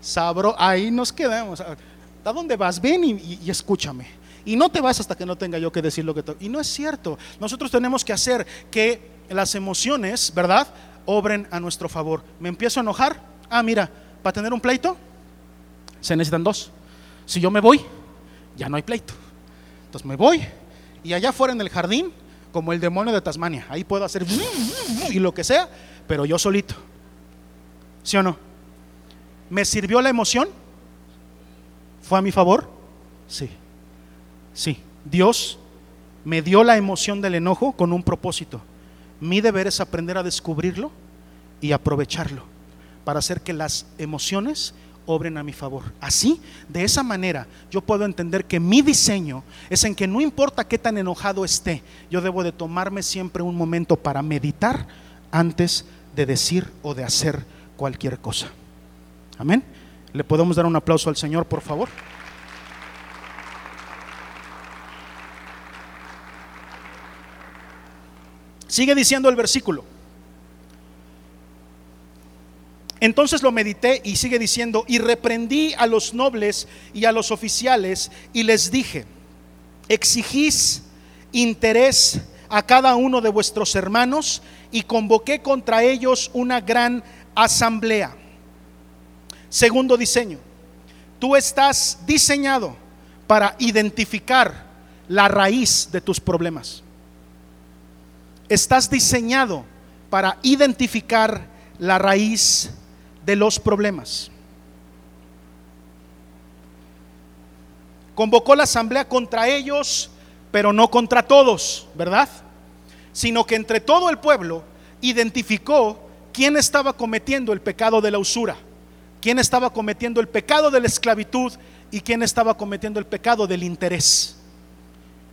sabro, ahí nos quedamos. ¿A dónde vas? Ven y, escúchame. Y no te vas hasta que no tenga yo que decir lo que Y no es cierto. Nosotros tenemos que hacer que las emociones, ¿verdad? Obren a nuestro favor. ¿Me empiezo a enojar? Ah, mira, para tener un pleito, se necesitan dos. Si yo me voy, ya no hay pleito. Entonces me voy y allá fuera en el jardín, como el demonio de Tasmania, ahí puedo hacer y lo que sea, pero yo solito. ¿Sí o no? ¿Me sirvió la emoción? ¿Fue a mi favor? Sí. Sí. Dios me dio la emoción del enojo con un propósito. Mi deber es aprender a descubrirlo y aprovecharlo para hacer que las emociones obren a mi favor. Así, de esa manera, yo puedo entender que mi diseño es en que no importa qué tan enojado esté, yo debo de tomarme siempre un momento para meditar antes de decir o de hacer cualquier cosa. Amén. ¿Le podemos dar un aplauso al Señor, por favor? Sigue diciendo el versículo. Entonces lo medité y sigue diciendo, y reprendí a los nobles y a los oficiales y les dije, exigís interés a cada uno de vuestros hermanos y convoqué contra ellos una gran asamblea. Segundo diseño, tú estás diseñado para identificar la raíz de tus problemas. Estás diseñado para identificar la raíz de los problemas. Convocó la asamblea contra ellos, pero no contra todos, ¿verdad? Sino que entre todo el pueblo identificó quién estaba cometiendo el pecado de la usura, quién estaba cometiendo el pecado de la esclavitud y quién estaba cometiendo el pecado del interés.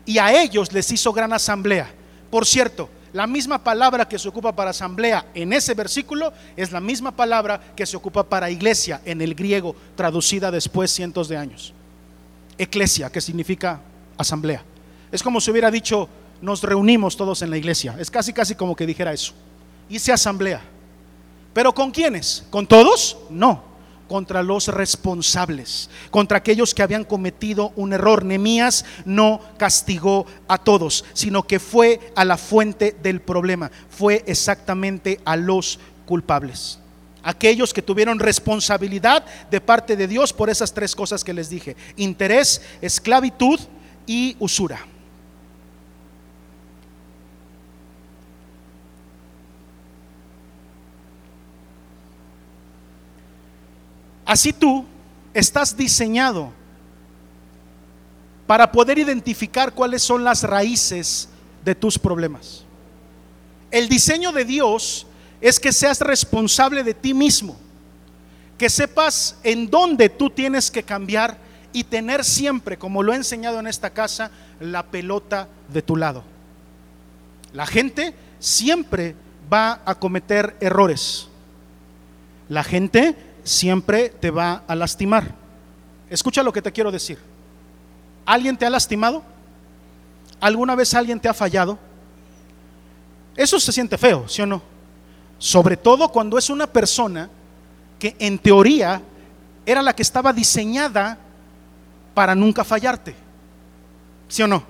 Y a ellos les hizo gran asamblea. Por cierto, la misma palabra que se ocupa para asamblea en ese versículo es la misma palabra que se ocupa para iglesia en el griego, traducida después cientos de años. Eclesia, que significa asamblea. Es como si hubiera dicho, nos reunimos todos en la iglesia. Es casi, casi como que dijera eso. Hice asamblea. ¿Pero con quiénes? ¿Con todos? No contra los responsables, contra aquellos que habían cometido un error. Nemías no castigó a todos, sino que fue a la fuente del problema, fue exactamente a los culpables. Aquellos que tuvieron responsabilidad de parte de Dios por esas tres cosas que les dije, interés, esclavitud y usura. Así tú estás diseñado para poder identificar cuáles son las raíces de tus problemas. El diseño de Dios es que seas responsable de ti mismo, que sepas en dónde tú tienes que cambiar y tener siempre, como lo he enseñado en esta casa, la pelota de tu lado. La gente siempre va a cometer errores. La gente siempre te va a lastimar. Escucha lo que te quiero decir. ¿Alguien te ha lastimado? ¿Alguna vez alguien te ha fallado? Eso se siente feo, ¿sí o no? Sobre todo cuando es una persona que en teoría era la que estaba diseñada para nunca fallarte. ¿Sí o no?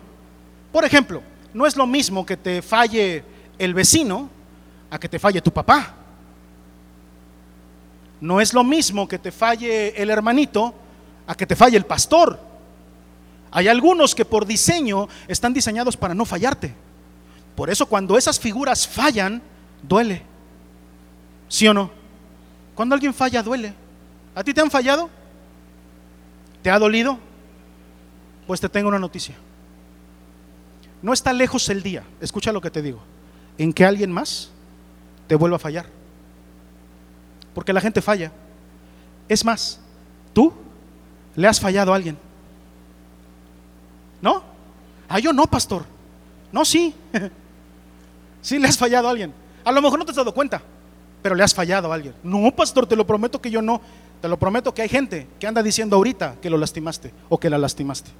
Por ejemplo, no es lo mismo que te falle el vecino a que te falle tu papá. No es lo mismo que te falle el hermanito a que te falle el pastor. Hay algunos que por diseño están diseñados para no fallarte. Por eso cuando esas figuras fallan, duele. ¿Sí o no? Cuando alguien falla, duele. ¿A ti te han fallado? ¿Te ha dolido? Pues te tengo una noticia. No está lejos el día, escucha lo que te digo, en que alguien más te vuelva a fallar porque la gente falla. Es más, tú le has fallado a alguien. ¿No? Ah, yo no, pastor. No, sí. *laughs* sí, le has fallado a alguien. A lo mejor no te has dado cuenta, pero le has fallado a alguien. No, pastor, te lo prometo que yo no. Te lo prometo que hay gente que anda diciendo ahorita que lo lastimaste o que la lastimaste.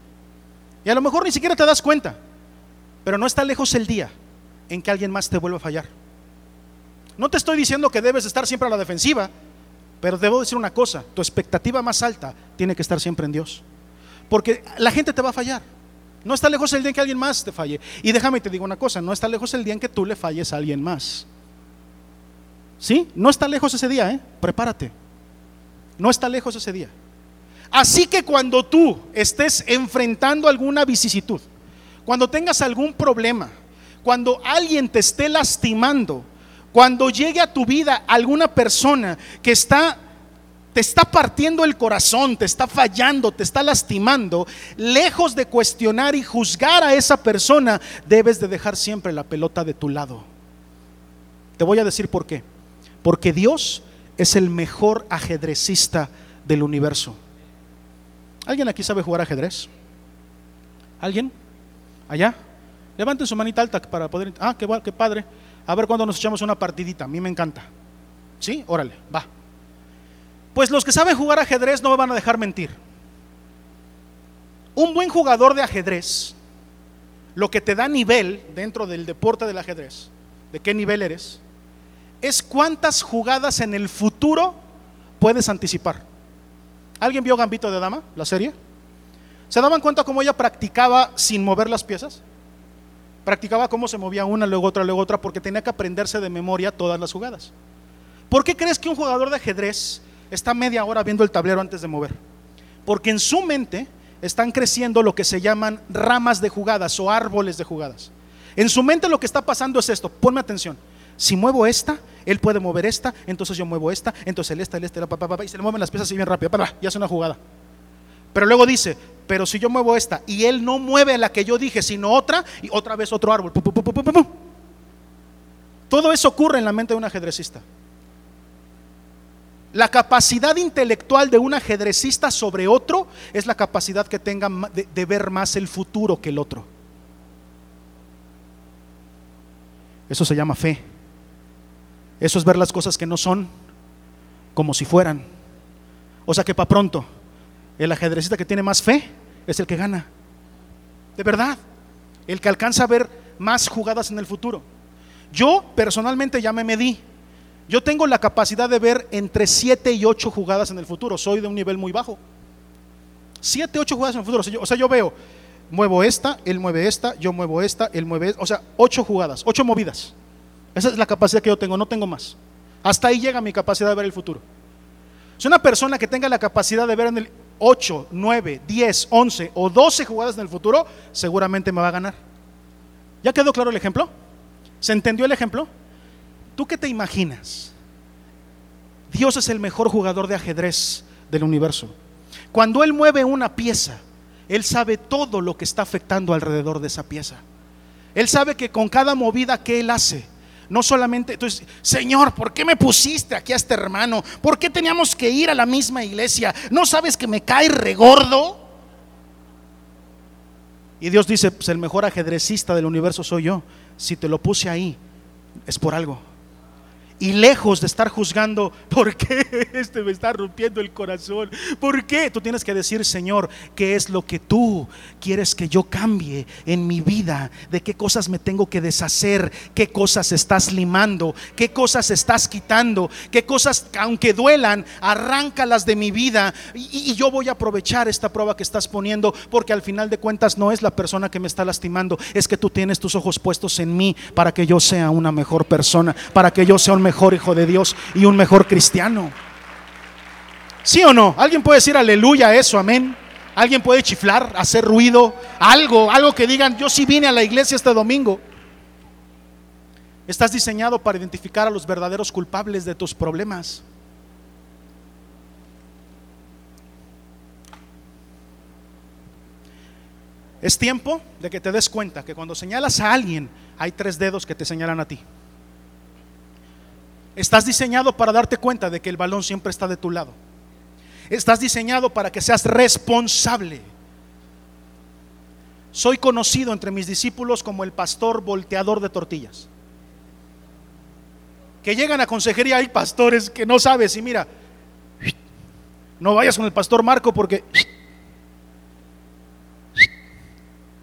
Y a lo mejor ni siquiera te das cuenta, pero no está lejos el día en que alguien más te vuelva a fallar. No te estoy diciendo que debes estar siempre a la defensiva, pero debo decir una cosa, tu expectativa más alta tiene que estar siempre en Dios. Porque la gente te va a fallar. No está lejos el día en que alguien más te falle. Y déjame te digo una cosa, no está lejos el día en que tú le falles a alguien más. ¿Sí? No está lejos ese día, ¿eh? Prepárate. No está lejos ese día. Así que cuando tú estés enfrentando alguna vicisitud, cuando tengas algún problema, cuando alguien te esté lastimando, cuando llegue a tu vida alguna persona que está te está partiendo el corazón, te está fallando, te está lastimando, lejos de cuestionar y juzgar a esa persona, debes de dejar siempre la pelota de tu lado. Te voy a decir por qué. Porque Dios es el mejor ajedrecista del universo. ¿Alguien aquí sabe jugar ajedrez? ¿Alguien? ¿Allá? Levanten su manita alta para poder... Ah, qué, qué padre. A ver cuando nos echamos una partidita. A mí me encanta. ¿Sí? Órale, va. Pues los que saben jugar ajedrez no me van a dejar mentir. Un buen jugador de ajedrez, lo que te da nivel dentro del deporte del ajedrez, de qué nivel eres, es cuántas jugadas en el futuro puedes anticipar. ¿Alguien vio Gambito de Dama, la serie? ¿Se daban cuenta cómo ella practicaba sin mover las piezas? Practicaba cómo se movía una, luego otra, luego otra, porque tenía que aprenderse de memoria todas las jugadas. ¿Por qué crees que un jugador de ajedrez está media hora viendo el tablero antes de mover? Porque en su mente están creciendo lo que se llaman ramas de jugadas o árboles de jugadas. En su mente lo que está pasando es esto, ponme atención. Si muevo esta, él puede mover esta, entonces yo muevo esta, entonces el esta, el este, la papá, y se le mueven las piezas así bien rápido, ya es una jugada. Pero luego dice, pero si yo muevo esta y él no mueve la que yo dije, sino otra, y otra vez otro árbol. Todo eso ocurre en la mente de un ajedrecista. La capacidad intelectual de un ajedrecista sobre otro es la capacidad que tenga de, ver más el futuro que el otro. Eso se llama fe. Eso es ver las cosas que no son como si fueran. O sea que para pronto, el ajedrecista que tiene más fe es el que gana. De verdad, el que alcanza a ver más jugadas en el futuro. Yo personalmente ya me medí yo tengo la capacidad de ver entre 7 y 8 jugadas en el futuro. Soy de un nivel muy bajo. 7, 8 jugadas en el futuro. O sea, yo, veo, muevo esta, él mueve esta, yo muevo esta, él mueve esta. O sea, 8 jugadas, 8 movidas. Esa es la capacidad que yo tengo, no tengo más. Hasta ahí llega mi capacidad de ver el futuro. Si una persona que tenga la capacidad de ver en el 8, 9, 10, 11 o 12 jugadas en el futuro, seguramente me va a ganar. ¿Ya quedó claro el ejemplo? ¿Se entendió el ejemplo? ¿Tú qué te imaginas? Dios es el mejor jugador de ajedrez del universo. Cuando Él mueve una pieza, Él sabe todo lo que está afectando alrededor de esa pieza. Él sabe que con cada movida que Él hace, no solamente, entonces, Señor, ¿por qué me pusiste aquí a este hermano? ¿Por qué teníamos que ir a la misma iglesia? ¿No sabes que me cae regordo? Y Dios dice, pues el mejor ajedrecista del universo soy yo. Si te lo puse ahí, es por algo y lejos de estar juzgando, ¿por qué este me está rompiendo el corazón? ¿Por qué? Tú tienes que decir, Señor, ¿qué es lo que tú quieres que yo cambie en mi vida? ¿De qué cosas me tengo que deshacer? ¿Qué cosas estás limando? ¿Qué cosas estás quitando? ¿Qué cosas, aunque duelan, arráncalas de mi vida? Y, yo voy a aprovechar esta prueba que estás poniendo, porque al final de cuentas no es la persona que me está lastimando, es que tú tienes tus ojos puestos en mí para que yo sea una mejor persona, para que yo sea un mejor mejor hijo de Dios y un mejor cristiano. ¿Sí o no? ¿Alguien puede decir aleluya a eso? Amén. ¿Alguien puede chiflar, hacer ruido? Algo, algo que digan, yo sí vine a la iglesia este domingo. Estás diseñado para identificar a los verdaderos culpables de tus problemas. Es tiempo de que te des cuenta que cuando señalas a alguien, hay tres dedos que te señalan a ti. Estás diseñado para darte cuenta de que el balón siempre está de tu lado. Estás diseñado para que seas responsable. Soy conocido entre mis discípulos como el pastor volteador de tortillas. Que llegan a consejería, hay pastores que no sabes y mira, no vayas con el pastor Marco porque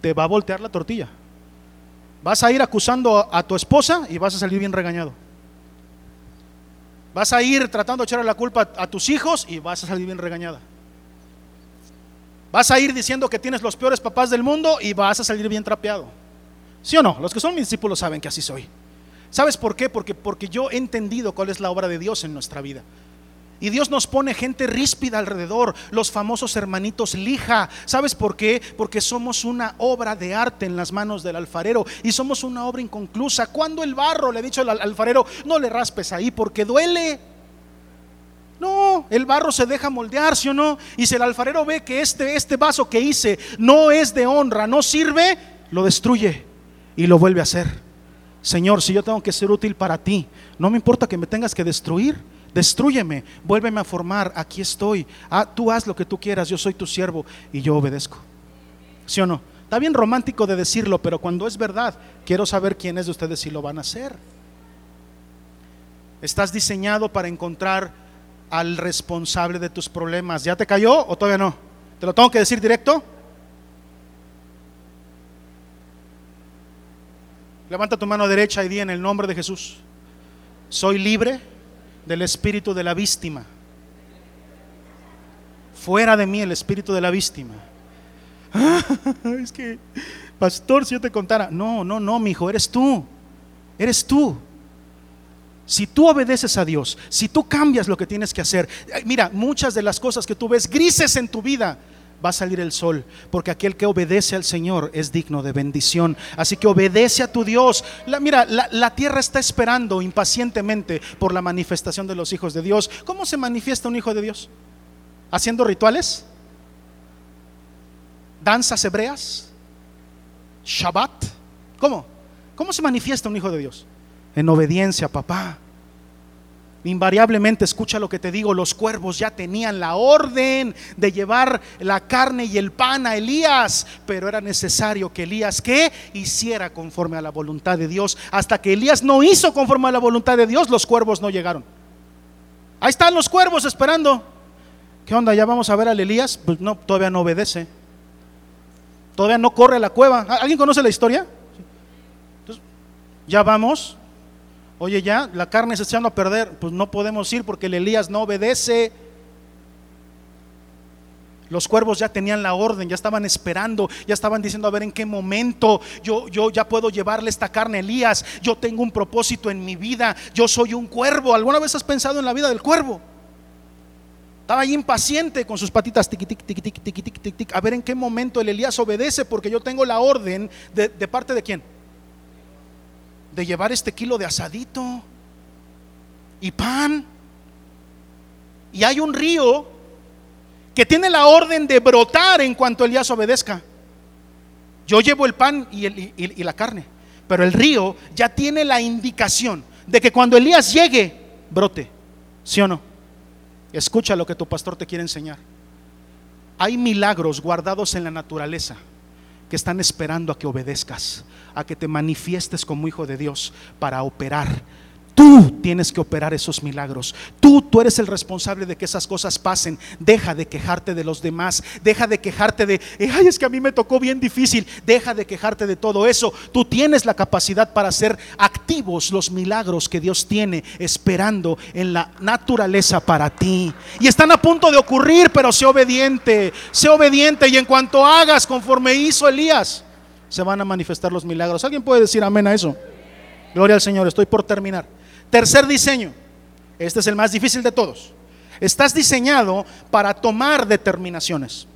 te va a voltear la tortilla. Vas a ir acusando a tu esposa y vas a salir bien regañado. Vas a ir tratando de echarle la culpa a tus hijos y vas a salir bien regañada. Vas a ir diciendo que tienes los peores papás del mundo y vas a salir bien trapeado. ¿Sí o no? Los que son mis discípulos saben que así soy. ¿Sabes por qué? Porque, porque yo he entendido cuál es la obra de Dios en nuestra vida. Y Dios nos pone gente ríspida alrededor, los famosos hermanitos lija. ¿Sabes por qué? Porque somos una obra de arte en las manos del alfarero y somos una obra inconclusa. Cuando el barro le ha dicho al alfarero, no le raspes ahí porque duele. No, el barro se deja moldear, ¿sí o no? Y si el alfarero ve que este, este vaso que hice no es de honra, no sirve, lo destruye y lo vuelve a hacer. Señor, si yo tengo que ser útil para ti, no me importa que me tengas que destruir Destrúyeme, vuélveme a formar, aquí estoy. Ah, tú haz lo que tú quieras, yo soy tu siervo y yo obedezco. ¿Sí o no? Está bien romántico de decirlo, pero cuando es verdad, quiero saber quiénes de ustedes si lo van a hacer. Estás diseñado para encontrar al responsable de tus problemas. ¿Ya te cayó o todavía no? ¿Te lo tengo que decir directo? Levanta tu mano derecha y di en el nombre de Jesús. Soy libre del espíritu de la víctima. Fuera de mí el espíritu de la víctima. *laughs* es que, pastor, si yo te contara, no, no, no, mi hijo, eres tú. Eres tú. Si tú obedeces a Dios, si tú cambias lo que tienes que hacer, eh, mira, muchas de las cosas que tú ves grises en tu vida, va a salir el sol, porque aquel que obedece al Señor es digno de bendición. Así que obedece a tu Dios. mira, la, la, tierra está esperando impacientemente por la manifestación de los hijos de Dios. ¿Cómo se manifiesta un hijo de Dios? ¿Haciendo rituales? ¿Danzas hebreas? ¿Shabbat? ¿Cómo? ¿Cómo se manifiesta un hijo de Dios? En obediencia, papá. Invariablemente, escucha lo que te digo, los cuervos ya tenían la orden de llevar la carne y el pan a Elías, pero era necesario que Elías que hiciera conforme a la voluntad de Dios. Hasta que Elías no hizo conforme a la voluntad de Dios, los cuervos no llegaron. Ahí están los cuervos esperando. ¿Qué onda? ¿Ya vamos a ver al Elías? Pues no, todavía no obedece. Todavía no corre a la cueva. ¿Alguien conoce la historia? Entonces, ya vamos. Oye, ya, la carne se está echando a perder. Pues no podemos ir porque el Elías no obedece. Los cuervos ya tenían la orden, ya estaban esperando, ya estaban diciendo a ver en qué momento yo, yo ya puedo llevarle esta carne a Elías. Yo tengo un propósito en mi vida. Yo soy un cuervo. ¿Alguna vez has pensado en la vida del cuervo? Estaba ahí impaciente con sus patitas tiqui, tiqui, tiqui, tiqui, tiqui, tiqui, a ver en qué momento el Elías obedece porque yo tengo la orden de, de parte de quién? De llevar este kilo de asadito y pan. Y hay un río que tiene la orden de brotar en cuanto Elías obedezca. Yo llevo el pan y, la carne, pero el río ya tiene la indicación de que cuando Elías llegue, brote. ¿Sí o no? Escucha lo que tu pastor te quiere enseñar. Hay milagros guardados en la naturaleza que están esperando a que obedezcas, a que te manifiestes como hijo de Dios para operar Tú tienes que operar esos milagros. Tú, tú eres el responsable de que esas cosas pasen. Deja de quejarte de los demás. Deja de quejarte de, ay, es que a mí me tocó bien difícil. Deja de quejarte de todo eso. Tú tienes la capacidad para hacer activos los milagros que Dios tiene esperando en la naturaleza para ti. Y están a punto de ocurrir, pero sé obediente. Sé obediente y en cuanto hagas conforme hizo Elías, se van a manifestar los milagros. ¿Alguien puede decir amén a eso? Gloria al Señor, estoy por terminar. Tercer diseño. Este es el más difícil de todos. Estás diseñado para tomar determinaciones.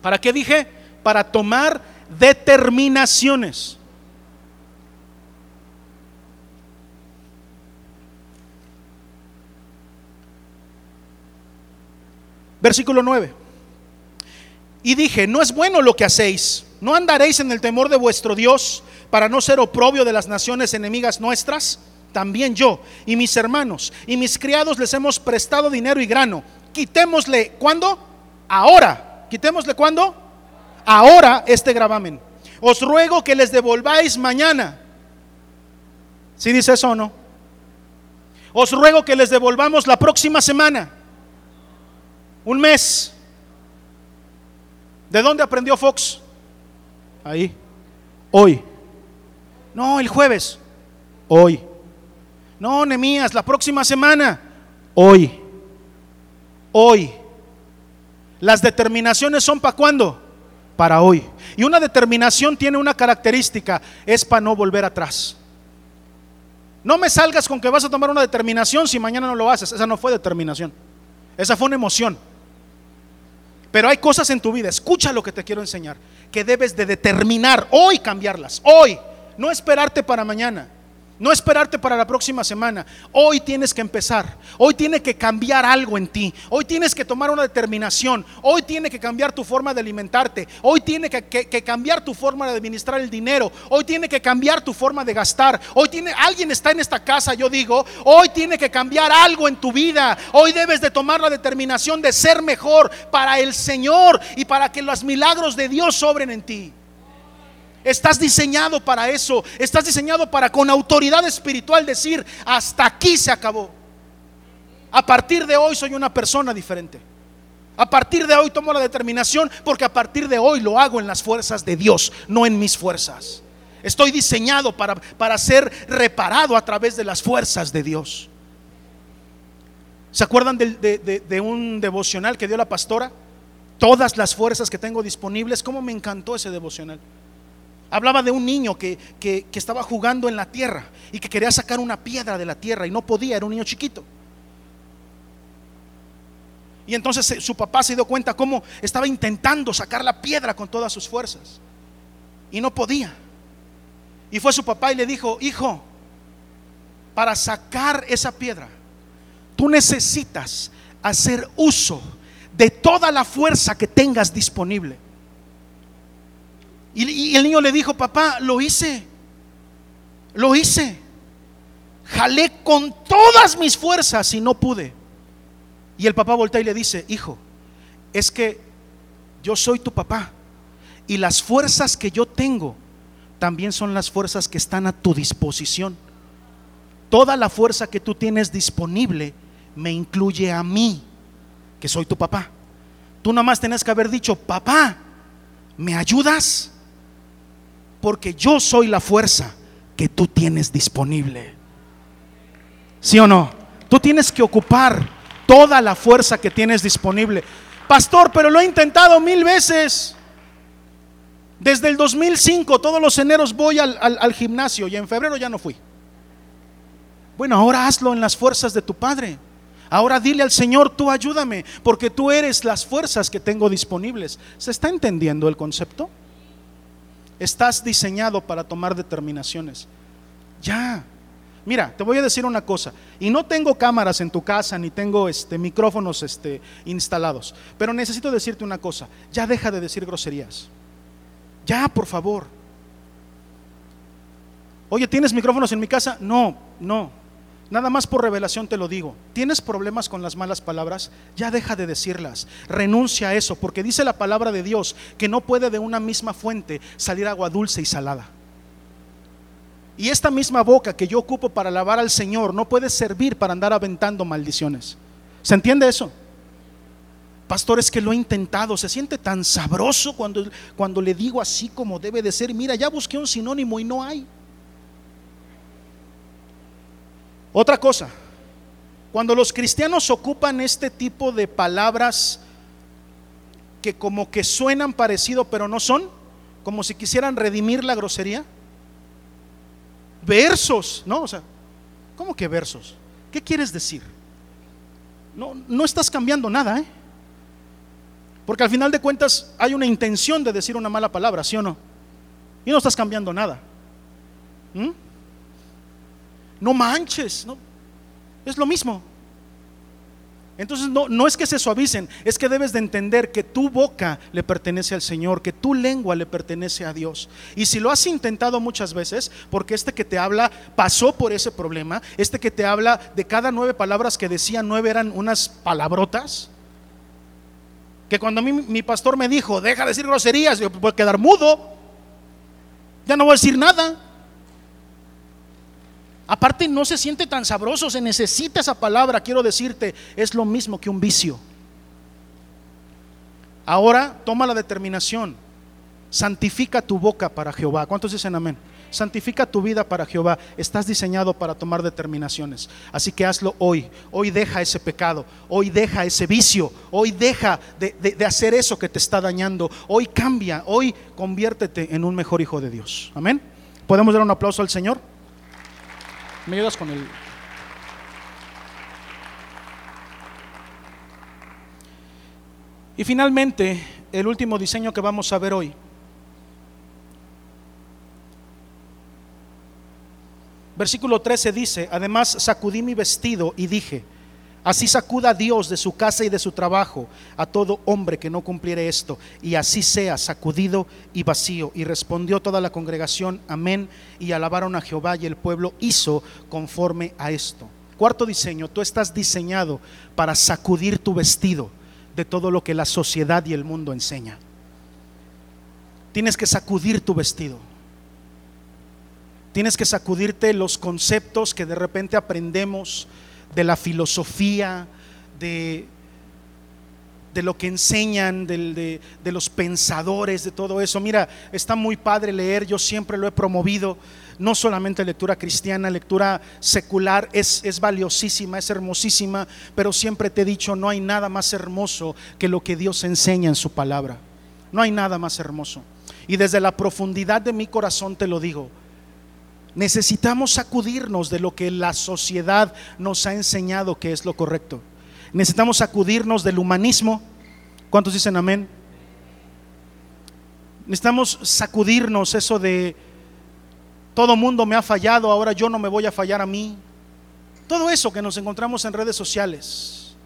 ¿Para qué dije? Para tomar determinaciones. Versículo 9. Y dije, no es bueno lo que hacéis, no andaréis en el temor de vuestro Dios para no ser oprobio de las naciones enemigas nuestras también yo y mis hermanos y mis criados les hemos prestado dinero y grano. Quitémosle, ¿cuándo? Ahora. Quitémosle, ¿cuándo? Ahora este gravamen. Os ruego que les devolváis mañana. Si dice eso o no? Os ruego que les devolvamos la próxima semana. Un mes. ¿De dónde aprendió Fox? Ahí. Hoy. No, el jueves. Hoy. No, Nemías, la próxima semana. Hoy. Hoy. Las determinaciones son para cuándo? Para hoy. Y una determinación tiene una característica, es para no volver atrás. No me salgas con que vas a tomar una determinación si mañana no lo haces. Esa no fue determinación. Esa fue una emoción. Pero hay cosas en tu vida, escucha lo que te quiero enseñar, que debes de determinar hoy cambiarlas. Hoy. No esperarte para mañana. No esperarte para la próxima semana. Hoy tienes que empezar. Hoy tiene que cambiar algo en ti. Hoy tienes que tomar una determinación. Hoy tiene que cambiar tu forma de alimentarte. Hoy tiene que, cambiar tu forma de administrar el dinero. Hoy tiene que cambiar tu forma de gastar. Hoy tiene alguien está en esta casa, yo digo, hoy tiene que cambiar algo en tu vida. Hoy debes de tomar la determinación de ser mejor para el Señor y para que los milagros de Dios sobren en ti. Estás diseñado para eso. Estás diseñado para con autoridad espiritual decir, hasta aquí se acabó. A partir de hoy soy una persona diferente. A partir de hoy tomo la determinación porque a partir de hoy lo hago en las fuerzas de Dios, no en mis fuerzas. Estoy diseñado para, para ser reparado a través de las fuerzas de Dios. ¿Se acuerdan de, de un devocional que dio la pastora? Todas las fuerzas que tengo disponibles. ¿Cómo me encantó ese devocional? Hablaba de un niño que, que, estaba jugando en la tierra y que quería sacar una piedra de la tierra y no podía, era un niño chiquito. Y entonces eh, su papá se dio cuenta cómo estaba intentando sacar la piedra con todas sus fuerzas. Y no podía. Y fue su papá y le dijo, hijo, para sacar esa piedra, tú necesitas hacer uso de toda la fuerza que tengas disponible. Y, el niño le dijo, papá, lo hice, lo hice. Jalé con todas mis fuerzas y no pude. Y el papá voltea y le dice, hijo, es que yo soy tu papá y las fuerzas que yo tengo también son las fuerzas que están a tu disposición. Toda la fuerza que tú tienes disponible me incluye a mí, que soy tu papá. Tú nada más tenés que haber dicho, papá, ¿me ayudas? Porque yo soy la fuerza que tú tienes disponible. ¿Sí o no? Tú tienes que ocupar toda la fuerza que tienes disponible. Pastor, pero lo he intentado mil veces. Desde el 2005, todos los eneros voy al, gimnasio y en febrero ya no fui. Bueno, ahora hazlo en las fuerzas de tu Padre. Ahora dile al Señor, tú ayúdame, porque tú eres las fuerzas que tengo disponibles. ¿Se está entendiendo el concepto? Estás diseñado para tomar determinaciones. Ya, Mira, te voy a decir una cosa, y no tengo cámaras en tu casa ni tengo este micrófonos este instalados, pero necesito decirte una cosa, ya deja de decir groserías. Ya, por favor. Oye, ¿tienes micrófonos en mi casa? No, no. Nada más por revelación te lo digo. ¿Tienes problemas con las malas palabras? Ya deja de decirlas. Renuncia a eso, porque dice la palabra de Dios que no puede de una misma fuente salir agua dulce y salada. Y esta misma boca que yo ocupo para alabar al Señor no puede servir para andar aventando maldiciones. ¿Se entiende eso? Pastor, es que lo he intentado. Se siente tan sabroso cuando, cuando le digo así como debe de ser. Mira, ya busqué un sinónimo y no hay. Otra cosa, cuando los cristianos ocupan este tipo de palabras que como que suenan parecido pero no son, como si quisieran redimir la grosería, versos, ¿no? O sea, ¿cómo que versos? ¿Qué quieres decir? No, no estás cambiando nada, ¿eh? Porque al final de cuentas hay una intención de decir una mala palabra, ¿sí o no? Y no estás cambiando nada. No manches, ¿no? Es lo mismo. Entonces no, no es que se suavicen, es que debes de entender que tu boca le pertenece al Señor, que tu lengua le pertenece a Dios. Y si lo has intentado muchas veces, porque este que te habla pasó por ese problema, este que te habla de cada nueve palabras que decía, nueve eran unas palabrotas, que cuando a mí mi pastor me dijo, deja de decir groserías, yo puedo quedar mudo, ya no voy a decir nada. Aparte no se siente tan sabroso, se necesita esa palabra, quiero decirte, es lo mismo que un vicio. Ahora toma la determinación, santifica tu boca para Jehová. ¿Cuántos dicen amén? Santifica tu vida para Jehová. Estás diseñado para tomar determinaciones. Así que hazlo hoy. Hoy deja ese pecado. Hoy deja ese vicio. Hoy deja de, de, hacer eso que te está dañando. Hoy cambia. Hoy conviértete en un mejor hijo de Dios. Amén. ¿Podemos dar un aplauso al Señor? ¿Me ayudas con el... Y finalmente, el último diseño que vamos a ver hoy. Versículo 13 dice, además sacudí mi vestido y dije, Así sacuda Dios de su casa y de su trabajo a todo hombre que no cumpliere esto, y así sea sacudido y vacío. Y respondió toda la congregación, amén, y alabaron a Jehová, y el pueblo hizo conforme a esto. Cuarto diseño, tú estás diseñado para sacudir tu vestido de todo lo que la sociedad y el mundo enseña. Tienes que sacudir tu vestido. Tienes que sacudirte los conceptos que de repente aprendemos de la filosofía, de, de lo que enseñan, de, de, los pensadores, de todo eso. Mira, está muy padre leer, yo siempre lo he promovido, no solamente lectura cristiana, lectura secular, es, es valiosísima, es hermosísima, pero siempre te he dicho, no hay nada más hermoso que lo que Dios enseña en su palabra. No hay nada más hermoso. y desde la profundidad de mi corazón te lo digo. Necesitamos sacudirnos de lo que la sociedad nos ha enseñado que es lo correcto. Necesitamos sacudirnos del humanismo. ¿Cuántos dicen amén? Necesitamos sacudirnos eso de todo mundo me ha fallado, ahora yo no me voy a fallar a mí. Todo eso que nos encontramos en redes sociales.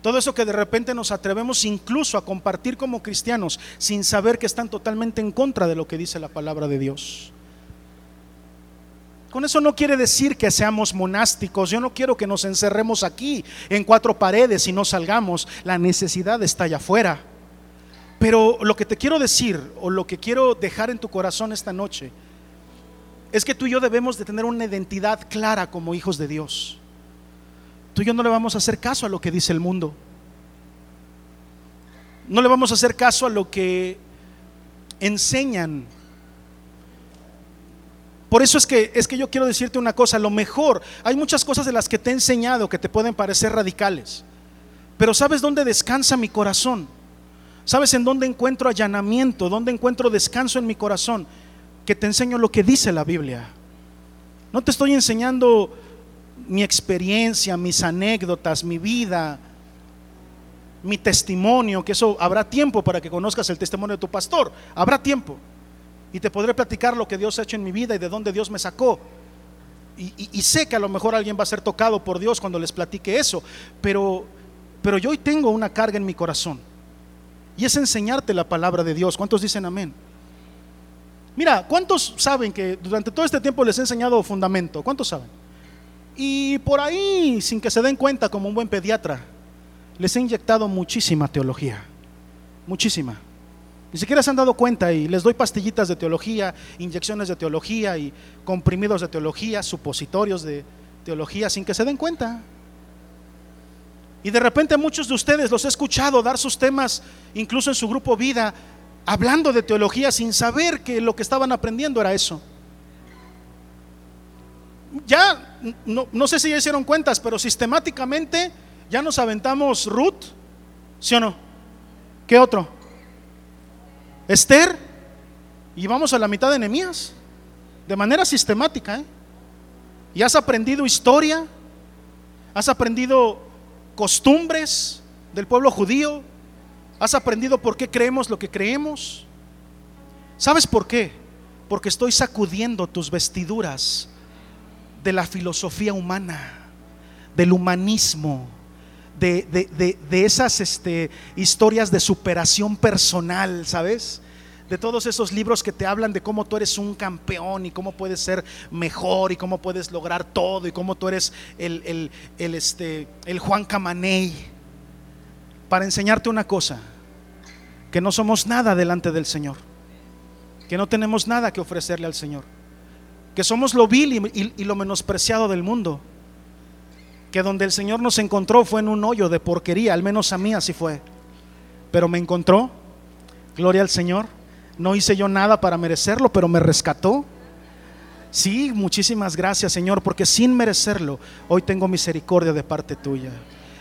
Todo eso que de repente nos atrevemos incluso a compartir como cristianos sin saber que están totalmente en contra de lo que dice la palabra de Dios. Con eso no quiere decir que seamos monásticos. Yo no quiero que nos encerremos aquí en cuatro paredes y no salgamos. La necesidad está allá afuera. Pero lo que te quiero decir o lo que quiero dejar en tu corazón esta noche es que tú y yo debemos de tener una identidad clara como hijos de Dios. Tú y yo no le vamos a hacer caso a lo que dice el mundo. No le vamos a hacer caso a lo que enseñan por eso es que, es que yo quiero decirte una cosa, lo mejor, hay muchas cosas de las que te he enseñado que te pueden parecer radicales, pero ¿sabes dónde descansa mi corazón? ¿Sabes en dónde encuentro allanamiento, dónde encuentro descanso en mi corazón? Que te enseño lo que dice la Biblia. No te estoy enseñando mi experiencia, mis anécdotas, mi vida, mi testimonio, que eso habrá tiempo para que conozcas el testimonio de tu pastor, habrá tiempo y te podré platicar lo que Dios ha hecho en mi vida y de dónde Dios me sacó. Y, sé que a lo mejor alguien va a ser tocado por Dios cuando les platique eso, pero, pero yo hoy tengo una carga en mi corazón y es enseñarte la palabra de Dios. ¿Cuántos dicen amén? Mira, ¿cuántos saben que durante todo este tiempo les he enseñado fundamento? ¿Cuántos saben? Y por ahí, sin que se den cuenta, como un buen pediatra, les he inyectado muchísima teología, muchísima. Ni siquiera se han dado cuenta y les doy pastillitas de teología, inyecciones de teología y comprimidos de teología, supositorios de teología sin que se den cuenta. Y de repente muchos de ustedes los he escuchado dar sus temas, incluso en su grupo vida, hablando de teología sin saber que lo que estaban aprendiendo era eso. Ya, no, sé si ya hicieron cuentas, pero sistemáticamente ya nos aventamos Ruth, ¿sí o no? ¿Qué otro? Esther, y vamos a la mitad de Nehemías, de manera sistemática. ¿eh? Y has aprendido historia, has aprendido costumbres del pueblo judío, has aprendido por qué creemos lo que creemos. ¿Sabes por qué? Porque estoy sacudiendo tus vestiduras de la filosofía humana, del humanismo, de, esas este, historias de superación personal, ¿sabes? De todos esos libros que te hablan de cómo tú eres un campeón y cómo puedes ser mejor y cómo puedes lograr todo y cómo tú eres el, el, este, el Juan Camaney. Para enseñarte una cosa, que no somos nada delante del Señor, que no tenemos nada que ofrecerle al Señor, que somos lo vil y lo menospreciado del mundo que donde el Señor nos encontró fue en un hoyo de porquería, al menos a mí así fue. Pero me encontró, gloria al Señor. No hice yo nada para merecerlo, pero me rescató. Sí, muchísimas gracias Señor, porque sin merecerlo, hoy tengo misericordia de parte tuya.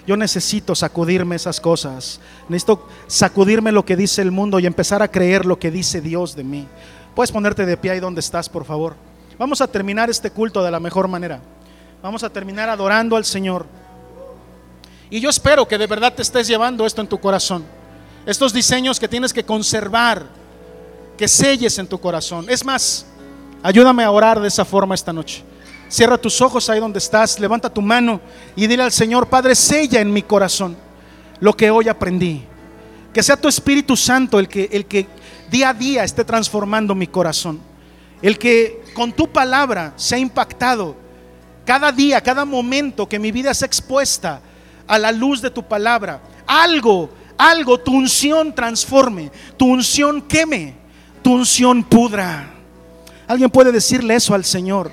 Yo necesito sacudirme esas cosas. Necesito sacudirme lo que dice el mundo y empezar a creer lo que dice Dios de mí. Puedes ponerte de pie ahí donde estás, por favor. Vamos a terminar este culto de la mejor manera. Vamos a terminar adorando al Señor. Y yo espero que de verdad te estés llevando esto en tu corazón. Estos diseños que tienes que conservar, que selles en tu corazón. Es más, ayúdame a orar de esa forma esta noche. Cierra tus ojos ahí donde estás, levanta tu mano y dile al Señor, Padre, sella en mi corazón lo que hoy aprendí. Que sea tu Espíritu Santo el que, el que día a día esté transformando mi corazón. El que con tu palabra sea impactado cada día, cada momento que mi vida sea expuesta a la luz de tu palabra, algo, algo, tu unción transforme, tu unción queme, tu unción pudra. Alguien puede decirle eso al Señor.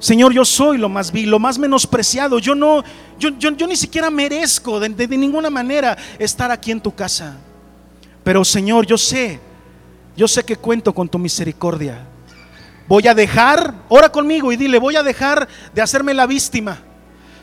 Señor, yo soy lo más vil, lo más menospreciado. Yo no, yo, yo, ni siquiera merezco de, de ninguna manera estar aquí en tu casa. Pero Señor, yo sé, yo sé que cuento con tu misericordia. Voy a dejar, ora conmigo y dile, voy a dejar de hacerme la víctima.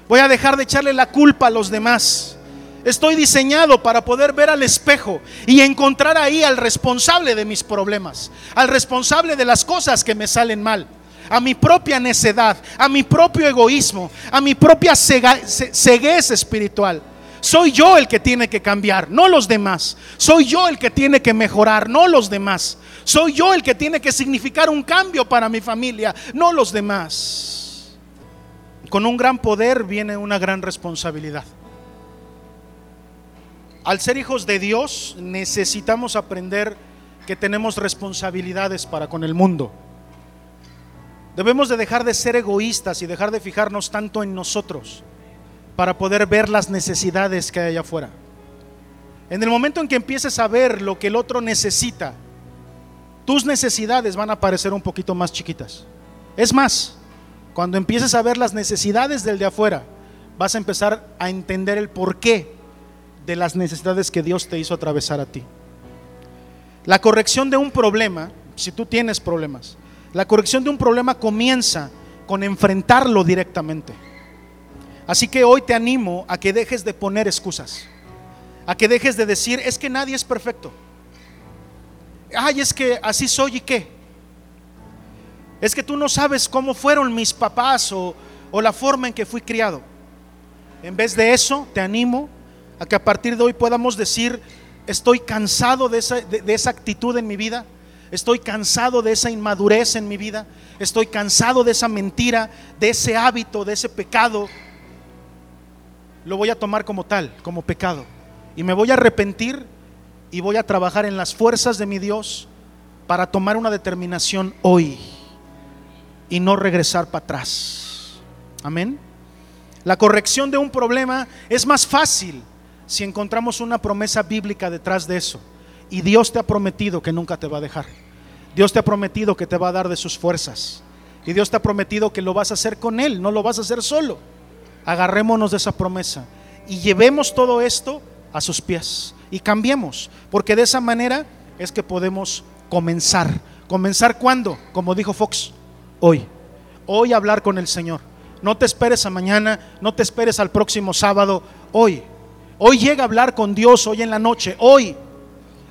Voy a dejar de echarle la culpa a los demás. Estoy diseñado para poder ver al espejo y encontrar ahí al responsable de mis problemas, al responsable de las cosas que me salen mal, a mi propia necedad, a mi propio egoísmo, a mi propia ceguez espiritual. Soy yo el que tiene que cambiar, no los demás. Soy yo el que tiene que mejorar, no los demás. Soy yo el que tiene que significar un cambio para mi familia, no los demás. Con un gran poder viene una gran responsabilidad. Al ser hijos de Dios necesitamos aprender que tenemos responsabilidades para con el mundo. Debemos de dejar de ser egoístas y dejar de fijarnos tanto en nosotros para poder ver las necesidades que hay allá afuera. En el momento en que empieces a ver lo que el otro necesita, tus necesidades van a parecer un poquito más chiquitas. Es más, cuando empieces a ver las necesidades del de afuera, vas a empezar a entender el porqué de las necesidades que Dios te hizo atravesar a ti. La corrección de un problema, si tú tienes problemas, la corrección de un problema comienza con enfrentarlo directamente. Así que hoy te animo a que dejes de poner excusas, a que dejes de decir, es que nadie es perfecto. Ay, es que así soy y qué. Es que tú no sabes cómo fueron mis papás o, la forma en que fui criado. En vez de eso, te animo a que a partir de hoy podamos decir, estoy cansado de esa, de, esa actitud en mi vida, estoy cansado de esa inmadurez en mi vida, estoy cansado de esa mentira, de ese hábito, de ese pecado. Lo voy a tomar como tal, como pecado. Y me voy a arrepentir y voy a trabajar en las fuerzas de mi Dios para tomar una determinación hoy y no regresar para atrás. Amén. La corrección de un problema es más fácil si encontramos una promesa bíblica detrás de eso. Y Dios te ha prometido que nunca te va a dejar. Dios te ha prometido que te va a dar de sus fuerzas. Y Dios te ha prometido que lo vas a hacer con Él, no lo vas a hacer solo. Agarrémonos de esa promesa y llevemos todo esto a sus pies y cambiemos, porque de esa manera es que podemos comenzar. ¿Comenzar cuándo? Como dijo Fox, hoy. Hoy hablar con el Señor. No te esperes a mañana, no te esperes al próximo sábado, hoy. Hoy llega a hablar con Dios, hoy en la noche, hoy.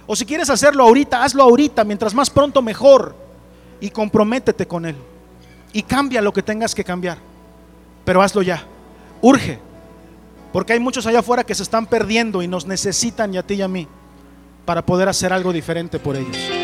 O si quieres hacerlo ahorita, hazlo ahorita, mientras más pronto mejor. Y comprométete con Él. Y cambia lo que tengas que cambiar. Pero hazlo ya. Urge. Porque hay muchos allá afuera que se están perdiendo y nos necesitan y a ti y a mí para poder hacer algo diferente por ellos.